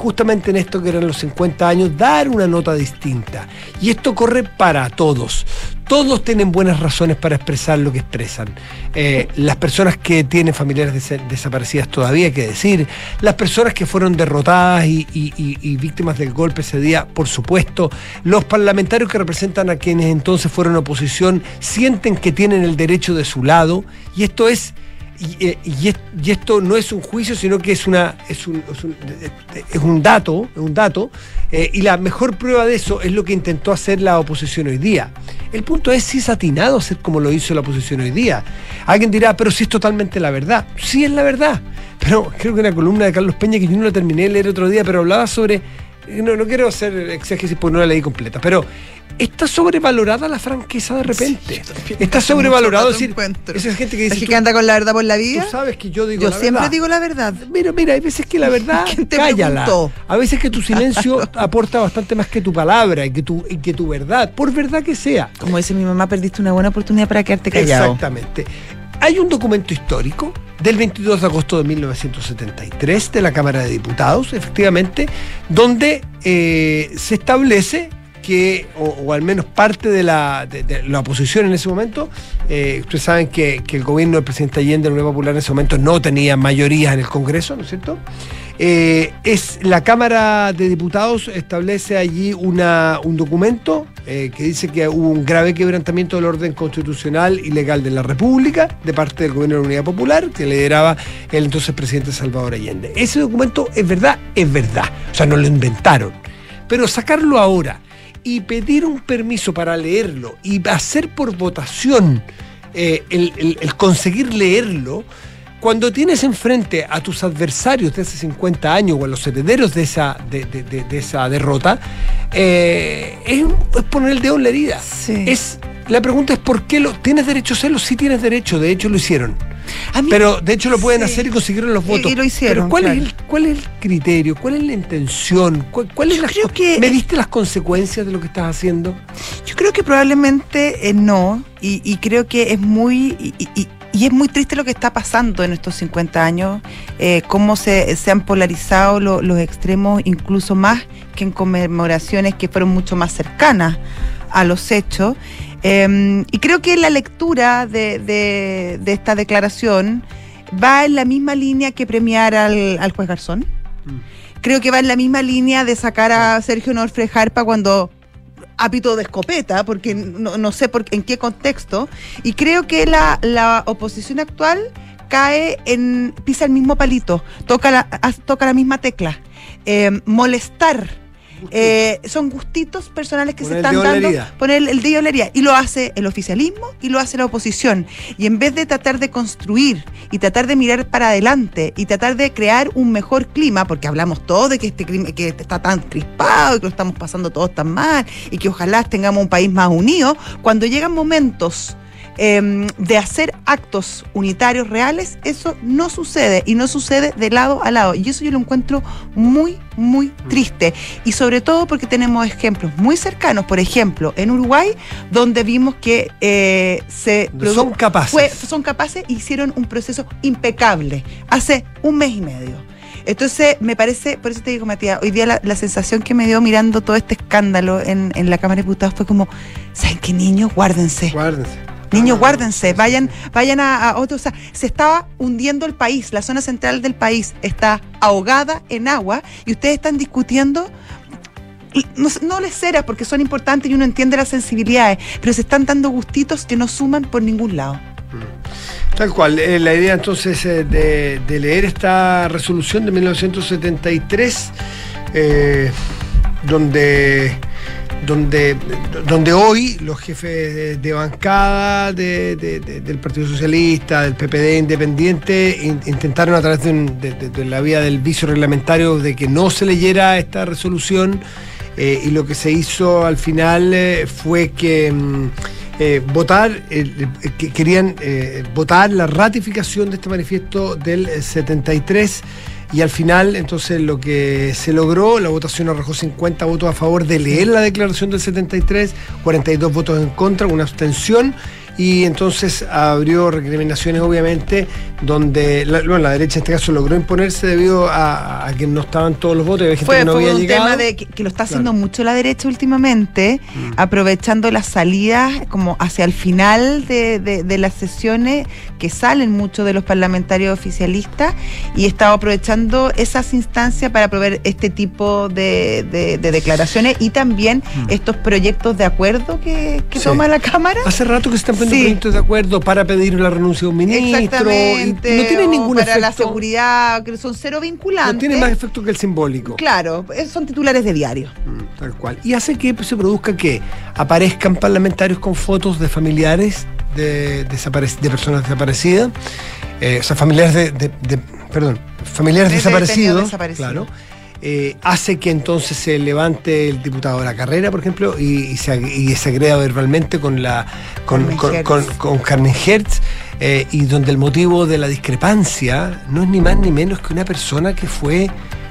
justamente en esto que eran los 50 años, dar una nota distinta. Y esto corre para todos. Todos tienen buenas razones para expresar lo que expresan. Eh, las personas que tienen familiares des- desaparecidas todavía, que decir. Las personas que fueron derrotadas y- y víctimas del golpe ese día, por supuesto. Los parlamentarios que representan a quienes entonces fueron oposición sienten que tienen el derecho de su lado. Y esto es y, eh, y es- y esto no es un juicio, sino que es una un, es un, eh, es un dato, eh, y la mejor prueba de eso es lo que intentó hacer la oposición hoy día. El punto es si es atinado hacer como lo hizo la oposición hoy día. Alguien dirá, pero si es totalmente la verdad. Sí es la verdad. Pero creo que una columna de Carlos Peña que yo no la terminé de leer otro día, pero hablaba sobre. No, no quiero hacer exégesis porque no la leí completa, pero está sobrevalorada la franqueza de repente. está sobrevalorado decir, esa gente que Es dice que tú- anda con la verdad por la vida. Tú sabes que yo digo Yo la siempre verdad. digo la verdad. Mira, mira, hay veces que la verdad, ¿Quién te cállala. preguntó? A veces que tu silencio aporta bastante más que tu palabra y que tu, y que tu verdad, por verdad que sea. Como dice mi mamá, perdiste una buena oportunidad para quedarte callado. Exactamente. Hay un documento histórico del 22 de agosto de 1973 de la Cámara de Diputados, efectivamente, donde eh, se establece que, o, al menos parte de la, oposición en ese momento, eh, ustedes saben que, el gobierno del presidente Allende, la Unión Popular en ese momento, no tenía mayorías en el Congreso, ¿no es cierto? Eh, es la Cámara de Diputados establece allí un documento eh, que dice que hubo un grave quebrantamiento del orden constitucional y legal de la República de parte del gobierno de la Unidad Popular que lideraba el entonces presidente Salvador Allende. Ese documento es verdad, es verdad. O sea, no lo inventaron. Pero sacarlo ahora y pedir un permiso para leerlo y hacer por votación eh, el, conseguir leerlo, cuando tienes enfrente a tus adversarios de hace 50 años o a los herederos de esa, de, de- de- de esa derrota, eh, es, es poner el dedo en la herida. Sí. Es, la pregunta es ¿por qué lo tienes derecho a hacerlo? Sí tienes derecho, de hecho lo hicieron. Mí- Pero de hecho lo pueden Sí. hacer y consiguieron los votos. y lo hicieron, Pero ¿cuál, claro. es el, ¿cuál es el criterio? ¿Cuál es la intención? ¿Cuál, cuál es la creo que- ¿Mediste las consecuencias de lo que estás haciendo? Yo creo que probablemente eh, no, y, y creo que es muy y, y- es muy triste lo que está pasando en estos 50 años, eh, cómo se, se han polarizado lo- los extremos, incluso más que en conmemoraciones que fueron mucho más cercanas a los hechos. Eh, y creo que la lectura de, de- de esta declaración va en la misma línea que premiar al, al juez Garzón. Creo que va en la misma línea de sacar a Sergio Norfre Jarpa cuando apito de escopeta, porque no, no sé por, en qué contexto. Y creo que la, la oposición actual cae en, pisa el mismo palito, toca la, haz- toca la misma tecla. Eh, molestar. Eh, son gustitos personales que Poner se están dando. Poner el, la herida. Y lo hace el oficialismo y lo hace la oposición. Y en vez de tratar de construir y tratar de mirar para adelante y tratar de crear un mejor clima, porque hablamos todos de que este clima que está tan crispado y que lo estamos pasando todos tan mal y que ojalá tengamos un país más unido, cuando llegan momentos em, de hacer actos unitarios reales, eso no sucede y no sucede de lado a lado. Y eso yo lo encuentro muy, muy triste. Y sobre todo porque tenemos ejemplos muy cercanos, por ejemplo, en Uruguay, donde vimos que eh, se son capaces. fue- son capaces e hicieron un proceso impecable hace un mes y medio. Entonces, me parece, por eso te digo, Matías, hoy día la, la sensación que me dio mirando todo este escándalo en, en la Cámara de Diputados fue como, ¿saben qué, niños? Guárdense. Guárdense. Niños, guárdense, vayan, vayan a, a otro. O sea, se estaba hundiendo el país, la zona central del país está ahogada en agua y ustedes están discutiendo. y No, no les ceras porque son importantes y uno entiende las sensibilidades, pero se están dando gustitos que no suman por ningún lado. Tal cual. eh, la idea entonces eh, de, de leer esta resolución de 1973, eh, donde, donde, donde hoy los jefes de, bancada de- de- de- del Partido Socialista, del PPD Independiente, in- intentaron a través de, un- de- la vía del vicio reglamentario de que no se leyera esta resolución. eh, y lo que se hizo al final eh, fue que mm, eh, votar, que querían votar la ratificación de este manifiesto del eh, 73 y al final entonces lo que se logró, la votación arrojó 50 votos a favor de leer la declaración del 73, 42 votos en contra, una abstención y entonces abrió recriminaciones obviamente donde la, bueno, la derecha en este caso logró imponerse debido a, a que no estaban todos los votos y había gente Fue, que no fue había un llegado. tema de que, que lo está haciendo Claro. Mm. mucho la derecha últimamente, aprovechando las salidas como hacia el final de, de- de las sesiones que salen muchos de los parlamentarios oficialistas y estaba aprovechando esas instancias para proveer este tipo de, de- de declaraciones y también estos proyectos de acuerdo que, que Mm. Sí. toma la Cámara. Hace rato que se están Sí. proyectos de acuerdo para pedir la renuncia de un ministro. Exactamente. no tiene ningún para la efecto. seguridad, que son cero vinculantes. No tiene más efecto que el simbólico. Claro, esos son titulares de diario. Mm, Tal cual. Y hace que se produzca que aparezcan parlamentarios con fotos de familiares de, de personas desaparecidas. Eh, o sea, familiares de, de- de- perdón, familiares desaparecidos. Claro. Eh, hace que entonces se levante el diputado de la carrera, por ejemplo, y, y se, y se agreda verbalmente con la con, Carmen con, Hertz. con- con Carmen Hertz, eh, y donde el motivo de la discrepancia no es ni más ni menos que una persona que fue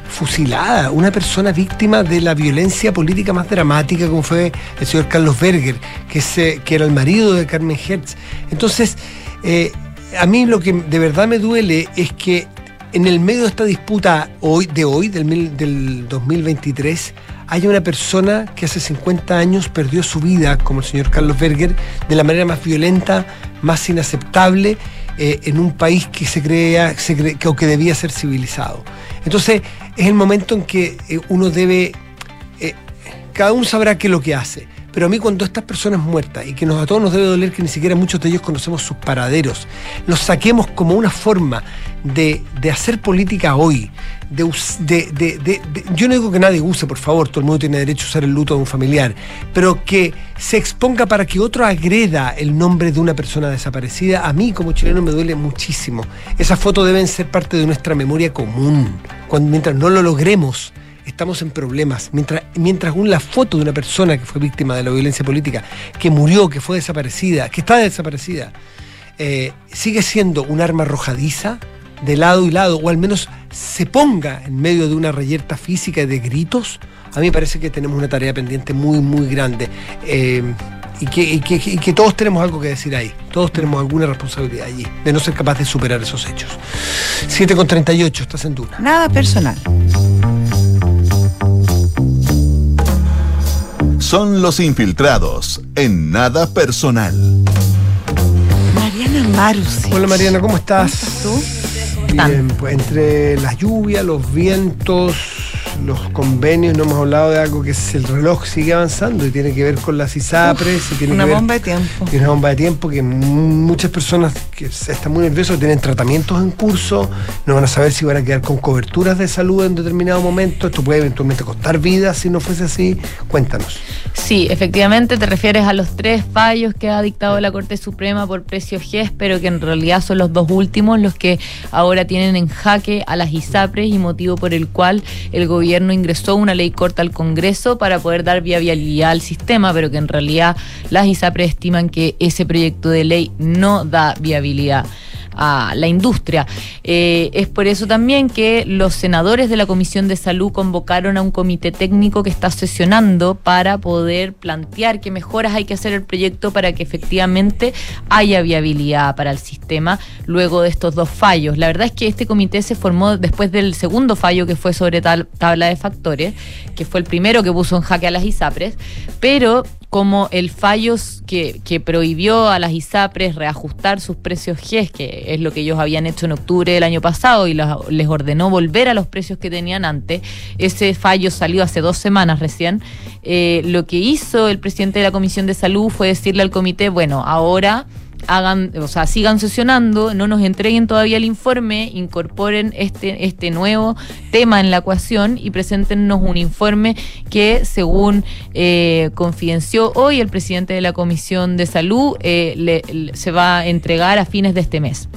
fusilada, una persona víctima de la violencia política más dramática como fue el señor Carlos Berger, que, se, que era el marido de Carmen Hertz. Entonces, eh, a mí lo que de verdad me duele es que en el medio de esta disputa hoy, de hoy, del, mil- del 2023, haya una persona que hace 50 años perdió su vida, como el señor Carlos Berger, de la manera más violenta, más inaceptable, eh, en un país que se crea, se cree- que, o que debía ser civilizado. Entonces, es el momento en que eh, uno debe eh, cada uno sabrá qué es lo que hace. Pero a mí cuando estas personas muertas, y que nos, a todos nos debe doler que ni siquiera muchos de ellos conocemos sus paraderos, los saquemos como una forma de, de hacer política hoy, de, de- de- yo no digo que nadie use, por favor, todo el mundo tiene derecho a usar el luto de un familiar, pero que se exponga para que otro agreda el nombre de una persona desaparecida, a mí como chileno me duele muchísimo. Esas fotos deben ser parte de nuestra memoria común. Cuando, mientras no lo logremos, estamos en problemas. Mientras, mientras la foto de una persona que fue víctima de la violencia política, que murió, que fue desaparecida, que está desaparecida, eh, sigue siendo un arma arrojadiza de lado y lado, o al menos se ponga en medio de una reyerta física de gritos, a mí me parece que tenemos una tarea pendiente muy, muy grande. Eh, y que, que- todos tenemos algo que decir ahí. Todos tenemos alguna responsabilidad allí, de no ser capaz de superar esos hechos. 7 con 38, estás en Duna. Nada personal. Son los infiltrados en nada personal. Mariana Marusi. Hola Mariana, ¿cómo estás? ¿Cómo estás tú? Bien, pues entre la lluvia, los vientos, los convenios, no hemos hablado de algo que es el reloj sigue avanzando y tiene que ver con las ISAPRES y tiene Una que ver- bomba de tiempo. y una bomba de tiempo que muchas personas que están muy nerviosas tienen tratamientos en curso, no van a saber si van a quedar con coberturas de salud en determinado momento, esto puede eventualmente costar vidas si no fuese así. Cuéntanos. Sí, efectivamente te refieres a los tres fallos que ha dictado la Corte Suprema por precio GES, pero que en realidad son los dos últimos los que ahora tienen en jaque a las ISAPRES y motivo por el cual el gobierno ingresó una ley corta al Congreso para poder dar viabilidad al sistema, pero que en realidad las ISAPRES estiman que ese proyecto de ley no da viabilidad a la industria. Eh, es por eso también que los senadores de la Comisión de Salud convocaron a un comité técnico que está sesionando para poder plantear qué mejoras hay que hacer el proyecto para que efectivamente haya viabilidad para el sistema luego de estos dos fallos. La verdad es que este comité se formó después del segundo fallo que fue sobre tal- tabla de factores, que fue el primero que puso en jaque a las ISAPRES, pero como el fallo que, que prohibió a las ISAPRES reajustar sus precios GES, que es lo que ellos habían hecho en octubre del año pasado y las- les ordenó volver a los precios que tenían antes, ese fallo salió hace dos semanas recién, eh, lo que hizo el presidente de la Comisión de Salud fue decirle al comité, bueno, ahora hagan, o sea, sigan sesionando, no nos entreguen todavía el informe, incorporen este, este nuevo tema en la ecuación y preséntenos un informe que, según eh, confidenció hoy el presidente de la Comisión de Salud, eh, le- se va a entregar a fines de este mes.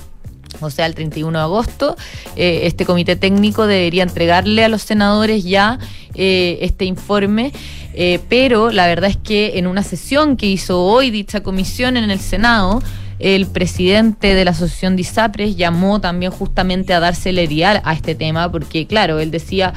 O sea, el 31 de agosto, eh, este comité técnico debería entregarle a los senadores ya eh, este informe, eh, pero la verdad es que en una sesión que hizo hoy dicha comisión en el Senado, el presidente de la Asociación de ISAPRES llamó también justamente a dar celeridad a este tema, porque claro, él decía,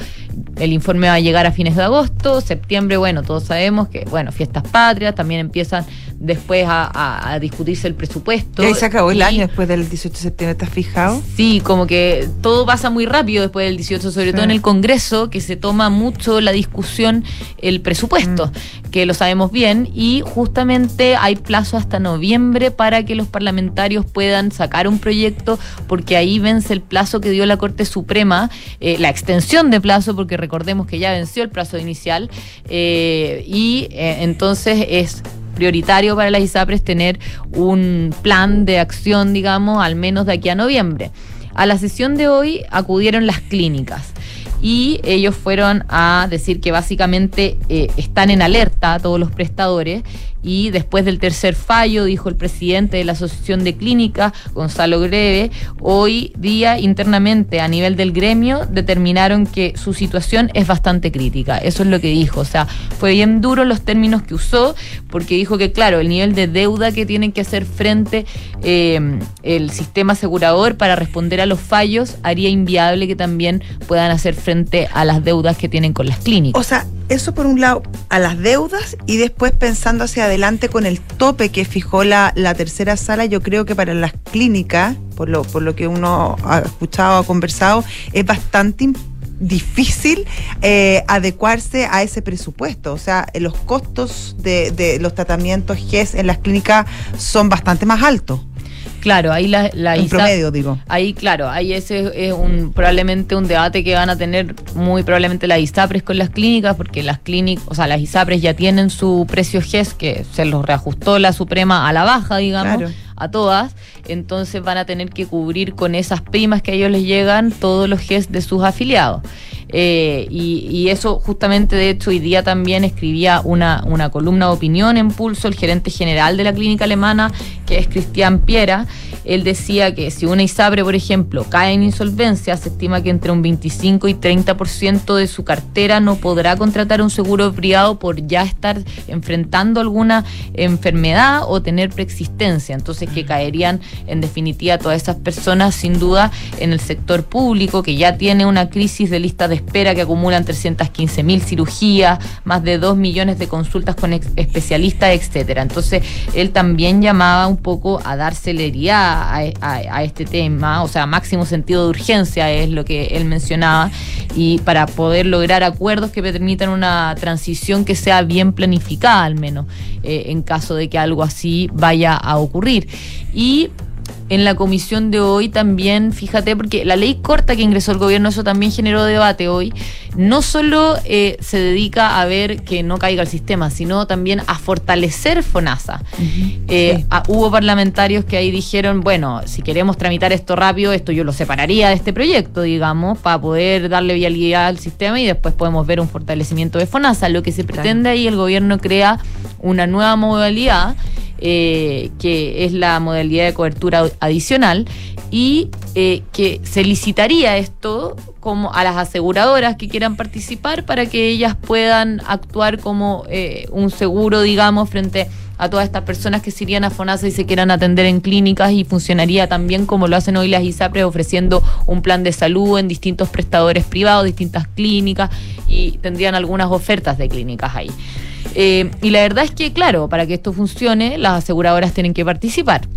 el informe va a llegar a fines de agosto, septiembre, bueno, todos sabemos que, bueno, fiestas patrias, también empiezan después a, a- a discutirse el presupuesto. Y ahí se acabó el Y- año después del 18 de septiembre, ¿estás fijado? Sí, como que todo pasa muy rápido después del 18, sobre Sí. todo en el Congreso, que se toma mucho la discusión el presupuesto, que lo sabemos bien, y justamente hay plazo hasta noviembre para que los parlamentarios puedan sacar un proyecto, porque ahí vence el plazo que dio la Corte Suprema, eh, la extensión de plazo, porque recordemos que ya venció el plazo inicial, eh, y eh, entonces es prioritario para las ISAPRES tener un plan de acción, digamos, al menos de aquí a noviembre. A la sesión de hoy acudieron las clínicas y ellos fueron a decir que básicamente eh, están en alerta todos los prestadores y después del tercer fallo, dijo el presidente de la Asociación de Clínicas, Gonzalo Greve, hoy día internamente a nivel del gremio determinaron que su situación es bastante crítica. Eso es lo que dijo. O sea, fue bien duro los términos que usó porque dijo que, claro, el nivel de deuda que tienen que hacer frente eh, el sistema asegurador para responder a los fallos haría inviable que también puedan hacer frente a las deudas que tienen con las clínicas. O sea, eso por un lado a las deudas y después pensando hacia adelante con el tope que fijó la, tercera sala, yo creo que para las clínicas, por lo, por lo que uno ha escuchado, ha conversado, es bastante difícil eh, adecuarse a ese presupuesto. O sea, los costos de, de los tratamientos GES en las clínicas son bastante más altos. Claro, ahí la, la en ISAP promedio, digo. Ahí, claro, ahí ese es un probablemente un debate que van a tener muy probablemente las ISAPRES con las clínicas, porque las clínicas, o sea, las ISAPRES ya tienen su precio GES, que se los reajustó la Suprema a la baja, digamos, Claro. a todas, entonces van a tener que cubrir con esas primas que a ellos les llegan todos los GES de sus afiliados. Eh, y, y eso justamente, de hecho, hoy día también escribía una, una columna de opinión en Pulso el gerente general de la clínica alemana, que es Cristian Piera. Él decía que si una ISAPRE, por ejemplo, cae en insolvencia, se estima que entre un 25 y 30% de su cartera no podrá contratar un seguro privado por ya estar enfrentando alguna enfermedad o tener preexistencia. Entonces, que caerían en definitiva todas esas personas, sin duda, en el sector público, que ya tiene una crisis de lista de espera que acumulan 315 mil cirugías, más de 2 millones de consultas con especialistas, etcétera. Entonces, él también llamaba un poco a dar celeridad a, este tema, o sea, máximo sentido de urgencia es lo que él mencionaba, y para poder lograr acuerdos que permitan una transición que sea bien planificada al menos, eh, en caso de que algo así vaya a ocurrir. Y en la comisión de hoy también, fíjate, porque la ley corta que ingresó el gobierno, eso también generó debate hoy, no solo eh, se dedica a ver que no caiga el sistema, sino también a fortalecer FONASA. Eh, a- hubo parlamentarios que ahí dijeron, bueno, si queremos tramitar esto rápido, esto yo lo separaría de este proyecto, digamos, para poder darle vialidad al sistema y después podemos ver un fortalecimiento de FONASA. Lo que se pretende ahí, el gobierno crea una nueva modalidad eh, que es la modalidad de cobertura adicional y eh, que se licitaría esto como a las aseguradoras que quieran participar para que ellas puedan actuar como eh, un seguro, digamos, frente a todas estas personas que se irían a FONASA y se quieran atender en clínicas y funcionaría también como lo hacen hoy las ISAPRES ofreciendo un plan de salud en distintos prestadores privados, distintas clínicas y tendrían algunas ofertas de clínicas ahí. Eh, y la verdad es que, claro, para que esto funcione, las aseguradoras tienen que participar.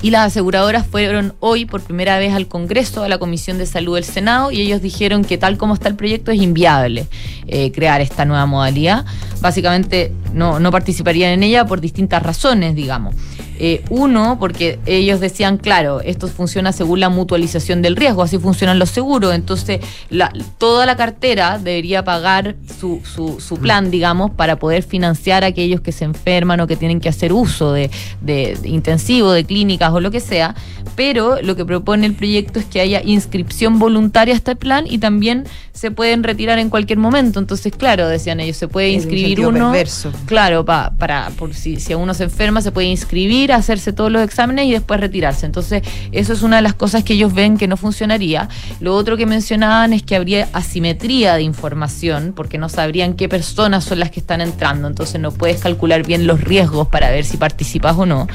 Y las aseguradoras fueron hoy por primera vez al Congreso, a la Comisión de Salud del Senado, y ellos dijeron que tal como está el proyecto es inviable eh, crear esta nueva modalidad. Básicamente no, no participarían en ella por distintas razones, digamos. Eh, uno, porque ellos decían, claro, esto funciona según la mutualización del riesgo, así funcionan los seguros, entonces la- toda la cartera debería pagar su, su, su plan, digamos, para poder financiar a aquellos que se enferman o que tienen que hacer uso de, de- de intensivo, de clínicas o lo que sea, pero lo que propone el proyecto es que haya inscripción voluntaria a este plan y también se pueden retirar en cualquier momento, entonces, claro, decían ellos, se puede inscribir uno. perverso. Claro, pa- para, por si, si uno se enferma, se puede inscribir, hacerse todos los exámenes y después retirarse. Entonces, eso es una de las cosas que ellos ven que no funcionaría. Lo otro que mencionaban es que habría asimetría de información, porque no sabrían qué personas son las que están entrando. Entonces, no puedes calcular bien los riesgos para ver si participas o no.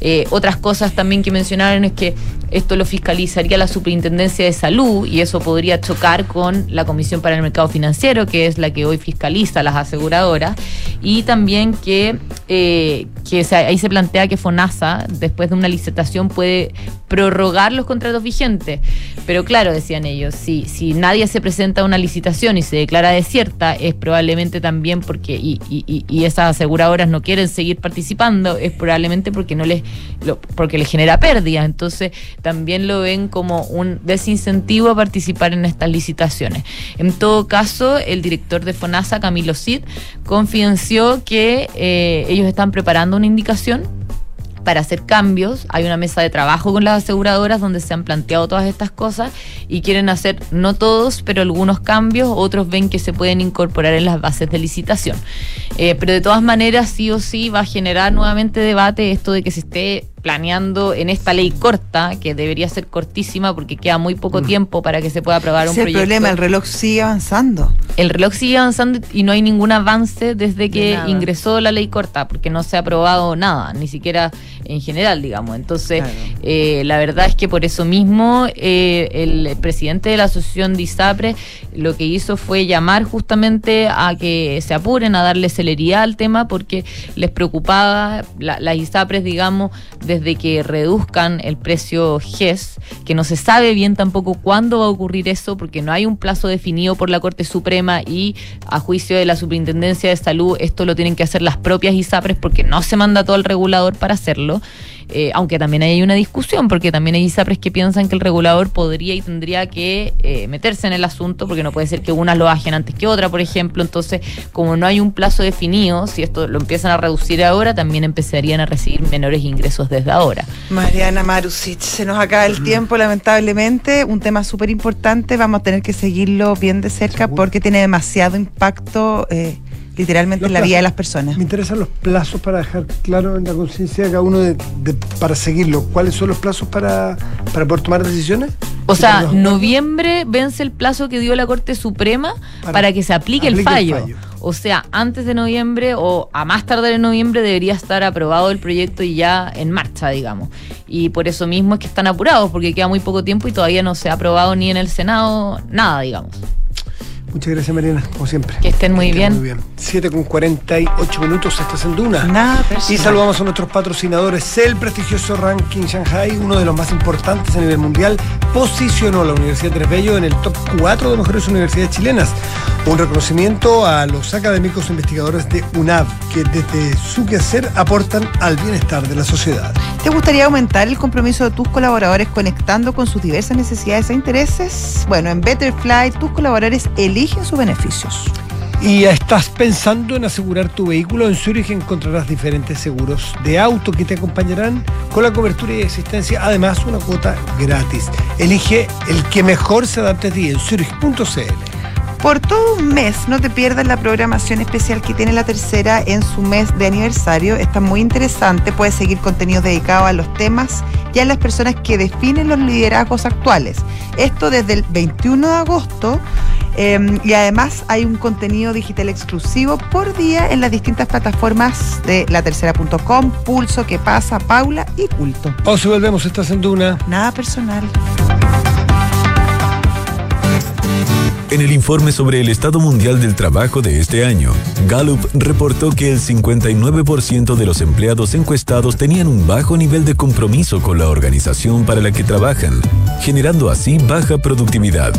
Eh, otras cosas también que mencionaron es que esto lo fiscalizaría la Superintendencia de Salud y eso podría chocar con la Comisión para el Mercado Financiero, que es la que hoy fiscaliza las aseguradoras, y también que, eh, que ahí se plantea que FONASA, después de una licitación, puede prorrogar los contratos vigentes. Pero claro, decían ellos, si, si nadie se presenta a una licitación y se declara desierta, es probablemente también porque, y, y- y- esas aseguradoras no quieren seguir participando, es probablemente porque no les, lo- porque les genera pérdida. Entonces, también lo ven como un desincentivo a participar en estas licitaciones. En todo caso, el director de FONASA, Camilo Cid, confidenció que eh, ellos están preparando una indicación para hacer cambios. Hay una mesa de trabajo con las aseguradoras donde se han planteado todas estas cosas y quieren hacer, no todos, pero algunos cambios. Otros ven que se pueden incorporar en las bases de licitación. Eh, pero de todas maneras, sí o sí, va a generar nuevamente debate esto de que se esté planeando en esta ley corta, que debería ser cortísima porque queda muy poco tiempo para que se pueda aprobar un es el proyecto. problema, el reloj sigue avanzando. El reloj sigue avanzando y no hay ningún avance desde que ingresó la ley corta, porque no se ha aprobado nada, ni siquiera en general, digamos. Entonces, Claro. eh, la verdad es que por eso mismo eh, el presidente de la asociación de ISAPRE lo que hizo fue llamar justamente a que se apuren a darle celeridad al tema porque les preocupaba la- las ISAPRES, digamos, desde que reduzcan el precio GES, que no se sabe bien tampoco cuándo va a ocurrir eso porque no hay un plazo definido por la Corte Suprema y a juicio de la Superintendencia de Salud esto lo tienen que hacer las propias ISAPRES porque no se mandató al regulador para hacerlo. Eh, aunque también hay una discusión, porque también hay ISAPRES que piensan que el regulador podría y tendría que eh, meterse en el asunto, porque no puede ser que unas lo bajen antes que otra, por ejemplo. Entonces, como no hay un plazo definido, si esto lo empiezan a reducir ahora, también empezarían a recibir menores ingresos desde ahora. Mariana Marusic, se nos acaba el tiempo, lamentablemente. Un tema súper importante. Vamos a tener que seguirlo bien de cerca Seguro. porque tiene demasiado impacto, eh, literalmente, Los en la vida de las personas. Me interesan los plazos para dejar claro en la conciencia de cada uno de, de- para seguirlo. ¿Cuáles son los plazos para, para poder tomar decisiones? O sea, los- noviembre vence el plazo que dio la Corte Suprema Para- para, que se aplique, el, aplique el fallo. fallo. O sea, antes de noviembre o a más tardar en noviembre debería estar aprobado el proyecto y ya en marcha, digamos. Y por eso mismo es que están apurados, porque queda muy poco tiempo y todavía no se ha aprobado ni en el Senado nada, digamos. Muchas gracias, Mariana, como siempre. Que estén muy bien. Muy bien. 7 con 48 minutos, estás en Duna. Nada Y saludamos a nuestros patrocinadores. El prestigioso ranking Shanghai, uno de los más importantes a nivel mundial, posicionó a la Universidad de Bello en el top 4 de mejores universidades chilenas. Un reconocimiento a los académicos e investigadores de UNAV, que desde su quehacer aportan al bienestar de la sociedad. ¿Te gustaría aumentar el compromiso de tus colaboradores conectando con sus diversas necesidades e intereses? Bueno, en Betterfly tus colaboradores eligen sus beneficios. ¿Y estás pensando en asegurar tu vehículo? En Zurich encontrarás diferentes seguros de auto que te acompañarán con la cobertura y existencia, además una cuota gratis. Elige el que mejor se adapte a ti en zurich.cl. Por todo un mes no te pierdas la programación especial que tiene la tercera en su mes de aniversario. Está muy interesante. Puedes seguir contenidos dedicados a los temas y a las personas que definen los liderazgos actuales. Esto desde el 21 de agosto. eh, y además hay un contenido digital exclusivo por día en las distintas plataformas de latercera.com, Pulso, Que pasa, Paula y Culto. Pausa y volvemos, estás en Duna. Nada personal. En el informe sobre el estado mundial del trabajo de este año, Gallup reportó que el 59% de los empleados encuestados tenían un bajo nivel de compromiso con la organización para la que trabajan, generando así baja productividad.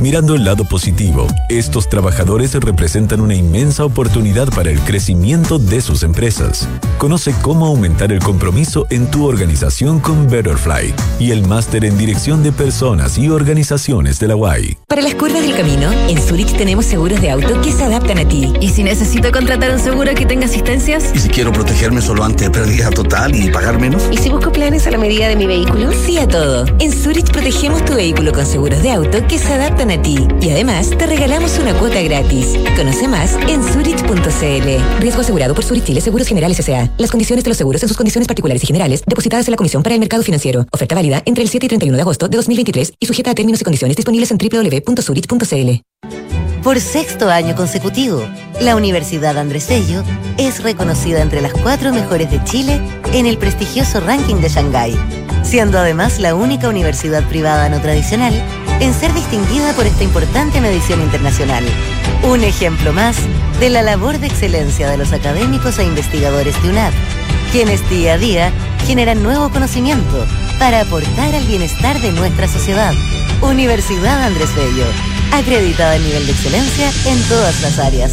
Mirando el lado positivo, estos trabajadores representan una inmensa oportunidad para el crecimiento de sus empresas. Conoce cómo aumentar el compromiso en tu organización con Betterfly y el máster en dirección de personas y organizaciones de la UAI. Para las curvas del camino, en Zurich tenemos seguros de auto que se adaptan a ti. ¿Y si necesito contratar un seguro que tenga asistencias? ¿Y si quiero protegerme solo ante pérdida total y pagar menos? ¿Y si busco planes a la medida de mi vehículo? Sí a todo. En Zurich protegemos tu vehículo con seguros de auto que se adaptan Y además te regalamos una cuota gratis. Conoce más en zurich.cl. Riesgo asegurado por Zurich Chile Seguros Generales S.A. Las condiciones de los seguros en sus condiciones particulares y generales depositadas en la Comisión para el Mercado Financiero. Oferta válida entre el 7 y 31 de agosto de 2023 y sujeta a términos y condiciones disponibles en www.zurich.cl. Por sexto año consecutivo, la Universidad Andrés Bello es reconocida entre las cuatro mejores de Chile en el prestigioso ranking de Shanghái, siendo además la única universidad privada no tradicional en ser distinguida por esta importante medición internacional. Un ejemplo más de la labor de excelencia de los académicos e investigadores de UNAP, quienes día a día generan nuevo conocimiento para aportar al bienestar de nuestra sociedad. Universidad Andrés Bello, acreditada en nivel de excelencia en todas las áreas.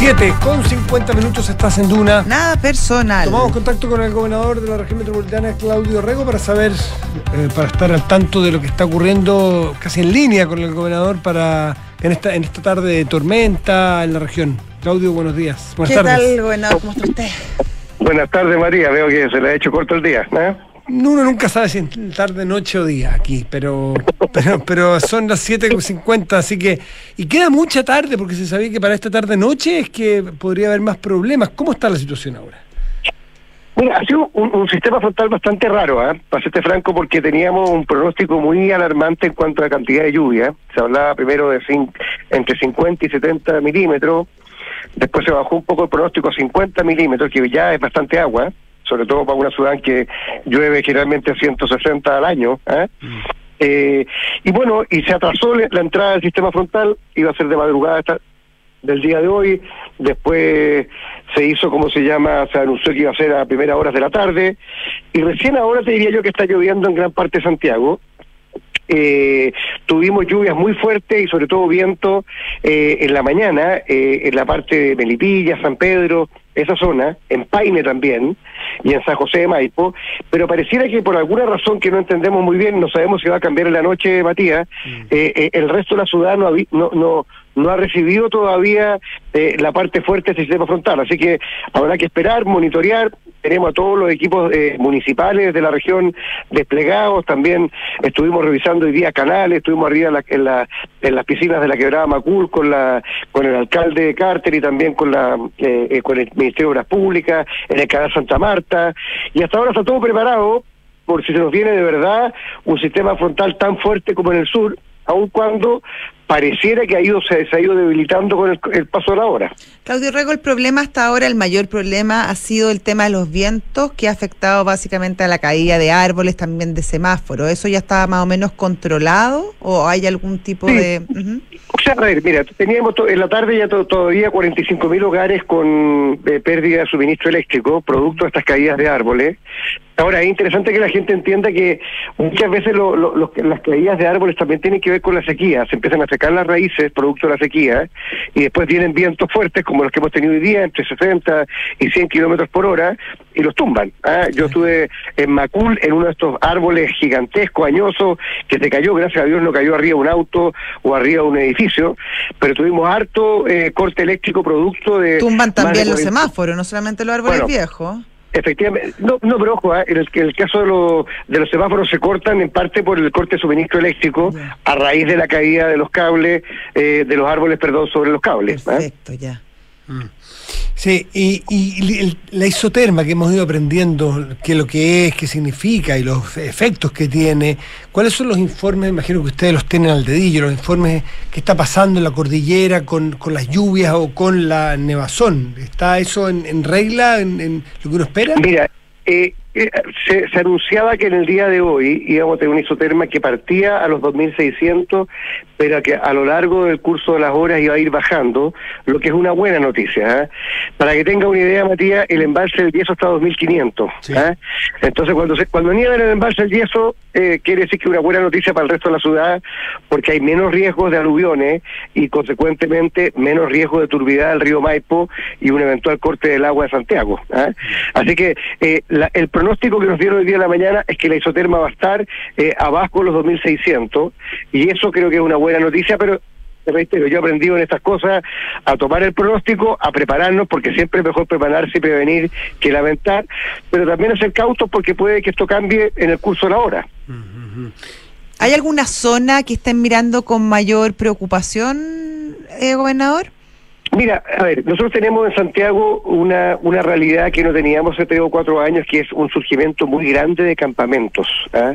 7 con 50 minutos estás en Duna. Nada personal. Tomamos contacto con el gobernador de la región metropolitana, Claudio Rego, para saber, eh, para estar al tanto de lo que está ocurriendo casi en línea con el gobernador para en esta, en esta tarde de tormenta en la región. Claudio, buenos días. Buenas ¿Qué tardes. tal, gobernador? ¿Cómo está usted? Buenas tardes, María. Veo que se le ha hecho corto el día. ¿eh? Uno nunca sabe si es tarde, noche o día aquí, pero, pero, pero son las 7.50, así que. Y queda mucha tarde, porque se sabía que para esta tarde-noche es que podría haber más problemas. ¿Cómo está la situación ahora? Mira, ha sido un, sistema frontal bastante raro, ¿eh? para serte franco, porque teníamos un pronóstico muy alarmante en cuanto a la cantidad de lluvia. Se hablaba primero de entre 50 y 70 milímetros, después se bajó un poco el pronóstico a 50 milímetros, que ya es bastante agua, sobre todo para una ciudad en que llueve generalmente 160 al año. ¿eh? Eh, y bueno, y se atrasó la entrada del sistema frontal, iba a ser de madrugada esta- del día de hoy, después se hizo como se llama, se anunció que iba a ser a primeras horas de la tarde, y recién ahora te diría yo que está lloviendo en gran parte de Santiago. Eh, tuvimos lluvias muy fuertes y sobre todo viento eh, en la mañana, eh, en la parte de Melipilla, San Pedro, esa zona, en Paine también, y en San José de Maipo, pero pareciera que por alguna razón que no entendemos muy bien, no sabemos si va a cambiar en la noche, Matías, eh, eh, el resto de la ciudad no, no, no, no ha recibido todavía eh, la parte fuerte del sistema frontal, así que habrá que esperar, monitorear, tenemos a todos los equipos eh, municipales de la región desplegados, también estuvimos revisando hoy día canales, estuvimos arriba en, la- en, la- en las piscinas de la quebrada Macul con la con el alcalde Carter y también con la eh, eh, con el Ministerio de Obras Públicas, en el canal Santa Marta, y hasta ahora está todo preparado por si se nos viene de verdad un sistema frontal tan fuerte como en el sur, aun cuando pareciera que ha ido, se, se ha ido debilitando con el, el paso de la hora. Claudio Rego, el problema hasta ahora, el mayor problema ha sido el tema de los vientos que ha afectado básicamente a la caída de árboles, también de semáforos. ¿Eso ya está más o menos controlado o hay algún tipo Sí. de...? Ujú. O sea, a ver, mira, teníamos en la tarde ya to- todavía 45 mil hogares con eh, pérdida de suministro eléctrico, producto de estas caídas de árboles. Ahora, es interesante que la gente entienda que muchas veces lo- las caídas de árboles también tienen que ver con la sequía. Se empiezan a secar las raíces, producto de la sequía, y después vienen vientos fuertes como los que hemos tenido hoy día, entre 60 y 100 kilómetros por hora, y los tumban. Ah, Yo estuve en Macul, en uno de estos árboles gigantescos, añosos, que se cayó, gracias a Dios no cayó arriba de un auto o arriba de un edificio, pero tuvimos harto eh, corte eléctrico producto de... Tumban de también los 40 semáforos, no solamente los árboles Bueno, viejos. Efectivamente, no, no pero ojo, ah, en, el, caso de, los de los semáforos se cortan en parte por el corte de suministro eléctrico a raíz de la caída de los cables, eh, de los árboles, perdón, sobre los cables. ¿ah? Perfecto, ya. Sí, y, y la isoterma que hemos ido aprendiendo, qué es lo que es, qué significa y los efectos que tiene, ¿cuáles son los informes? Imagino que ustedes los tienen al dedillo, los informes que está pasando en la cordillera con, con las lluvias o con la nevazón. ¿Está eso en, en regla, en, en lo que uno espera? Mira, eh, eh, se, se anunciaba que en el día de hoy íbamos a tener una isoterma que partía a los 2.600, pero que a lo largo del curso de las horas iba a ir bajando, lo que es una buena noticia. ¿ah? Para que tenga una idea, Matías, el embalse del yeso está a 2.500. ¿ah? Entonces, cuando se, cuando nieva en el embalse del yeso, eh, quiere decir que es una buena noticia para el resto de la ciudad, porque hay menos riesgos de aluviones y, consecuentemente, menos riesgo de turbidez del río Maipo y un eventual corte del agua de Santiago. ¿ah? Así que eh, la- el pronóstico que nos dieron hoy día en la mañana es que la isoterma va a estar eh, abajo de los 2.600 y eso creo que es una buena noticia, pero te reitero, yo he aprendido en estas cosas a tomar el pronóstico, a prepararnos, porque siempre es mejor prepararse y prevenir que lamentar, pero también a ser cautos porque puede que esto cambie en el curso de la hora. ¿Hay alguna zona que estén mirando con mayor preocupación, eh, gobernador? Mira, a ver, nosotros tenemos en Santiago una, una realidad que no teníamos hace tres o cuatro años, que es un surgimiento muy grande de campamentos. ¿ah?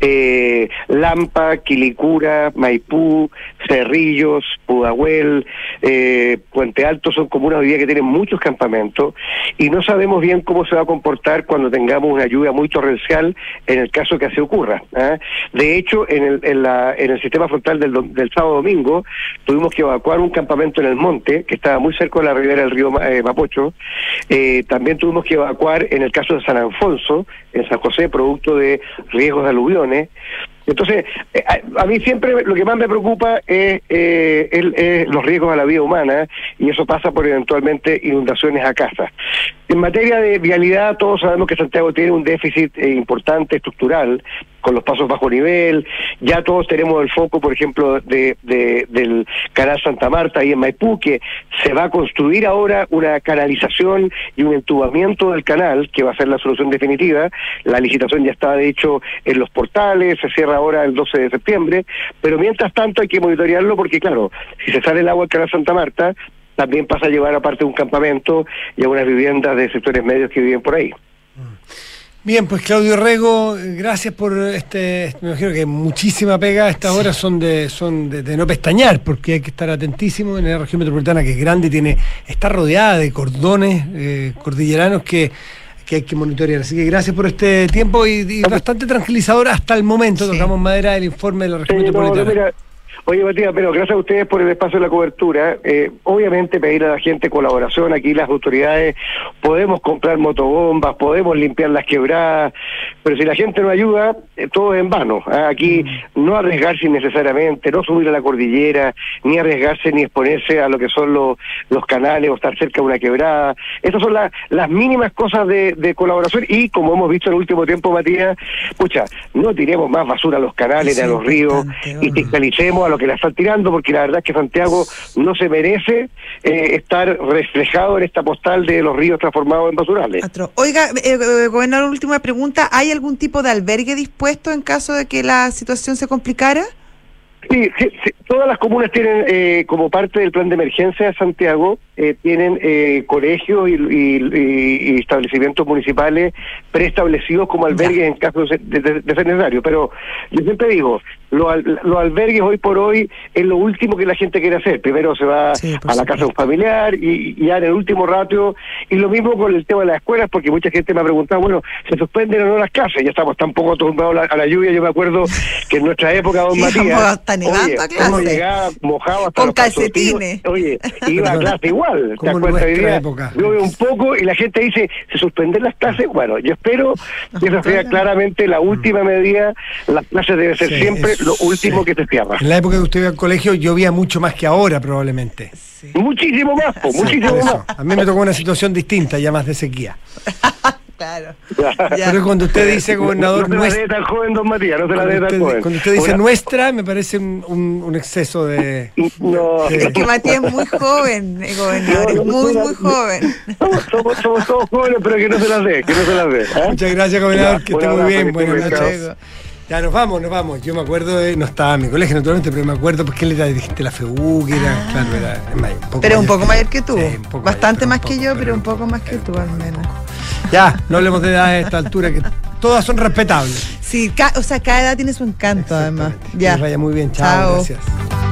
Eh, Lampa, Quilicura, Maipú, Cerrillos, Pudahuel, eh, Puente Alto son comunas hoy día que tienen muchos campamentos y no sabemos bien cómo se va a comportar cuando tengamos una lluvia muy torrencial en el caso que así ocurra. ¿ah? De hecho, en el, en, la, en el sistema frontal del, del sábado domingo tuvimos que evacuar un campamento en el monte que estaba muy cerca de la ribera del río eh, Mapocho. Eh, también tuvimos que evacuar en el caso de San Alfonso, en San José, producto de riesgos de aluviones. Entonces, eh, a, a mí siempre lo que más me preocupa es, eh, el- es los riesgos a la vida humana y eso pasa por eventualmente inundaciones a casa. En materia de vialidad, todos sabemos que Santiago tiene un déficit eh, importante estructural con los pasos bajo nivel. Ya todos tenemos el foco, por ejemplo, de, de- del canal Santa Marta ahí en Maipú, que se va a construir ahora una canalización y un entubamiento del canal, que va a ser la solución definitiva. La licitación ya está, de hecho, en los portales, se cierra ahora el 12 de septiembre, pero mientras tanto hay que monitorearlo porque, claro, si se sale el agua del canal Santa Marta, también pasa a llevar aparte un campamento y a unas viviendas de sectores medios que viven por ahí. Bien, pues Claudio Rego, gracias por este, me imagino que muchísima pega, estas horas son de son de, de no pestañear, porque hay que estar atentísimo en la región metropolitana que es grande y tiene, está rodeada de cordones eh, cordilleranos que, que hay que monitorear. Así que gracias por este tiempo y, y bastante tranquilizador hasta el momento, tocamos madera del informe de la región Sí, no, no, metropolitana. mira, Oye, Matías, pero gracias a ustedes por el espacio de la cobertura. Eh, obviamente pedir a la gente colaboración. Aquí las autoridades podemos comprar motobombas, podemos limpiar las quebradas, pero si la gente no ayuda, eh, todo es en vano. ¿ah? Aquí no arriesgarse innecesariamente, no subir a la cordillera, ni arriesgarse ni exponerse a lo que son los, los canales o estar cerca de una quebrada. Estas son la- las mínimas cosas de, de colaboración y como hemos visto en el último tiempo, Matías, pucha, no tiremos más basura a los canales ni a los ríos y fiscalicemos a lo que la están tirando porque la verdad es que Santiago no se merece eh, estar reflejado en esta postal de los ríos transformados en basurales. Oiga, eh, eh, gobernador, última pregunta. ¿Hay algún tipo de albergue dispuesto en caso de que la situación se complicara? Sí, sí, sí, todas las comunas tienen, eh, como parte del plan de emergencia de Santiago, eh, tienen eh, colegios y, y- y establecimientos municipales preestablecidos como albergues en caso de, de- de ser necesario. Pero yo siempre digo, los, los albergues hoy por hoy es lo último que la gente quiere hacer. Primero se va Sí, a la casa de un familiar y, y ya en el último rato. Y lo mismo con el tema de las escuelas, porque mucha gente me ha preguntado, bueno, ¿se suspenden o no las clases? Ya estamos tan poco acostumbrados a la, a la lluvia. Yo me acuerdo que en nuestra época, don Matías, hasta nevando oye, a clase. uno llegaba mojado hasta Con calcetines. Oye, iba a clase igual. ¿Te acuerdas? Época. Llueve un poco y la gente dice, ¿se suspenden las clases? Bueno, yo espero que esa sea claramente la última medida. Las clases deben ser Sí, siempre es- lo último sí. que se cierra. En la época que usted iba al colegio llovía mucho más que ahora, probablemente. Muchísimo más, po, Sí, muchísimo más. A mí me tocó una situación distinta, ya más de sequía. Claro. Pero cuando usted dice, gobernador, no, no se la nuestra- dé tan joven, don Matías, no se la dé tan joven. cuando usted dice Una- nuestra, me parece un, un- un exceso de... No, de- Es que Matías es muy joven, eh, gobernador, es muy, no, muy joven. somos, somos, somos todos jóvenes, pero que no se las dé, que no se las dé. ¿eh? Muchas gracias, gobernador, Ya, que esté muy bien. Buenas noches. Ya nos vamos, nos vamos. Yo me acuerdo, de, no estaba en mi colegio naturalmente, pero me acuerdo porque él era dirigente de la FEU, que era, claro, era may- un poco Pero un poco mayor que tú. Sí, Bastante mayor, más que yo, poco, pero un poco más que tú al menos. Ya, no hablemos de edad a esta altura, que todas son respetables. Sí, o sea, cada edad tiene su encanto además. Ya. les vaya muy bien, chao, Chao. gracias.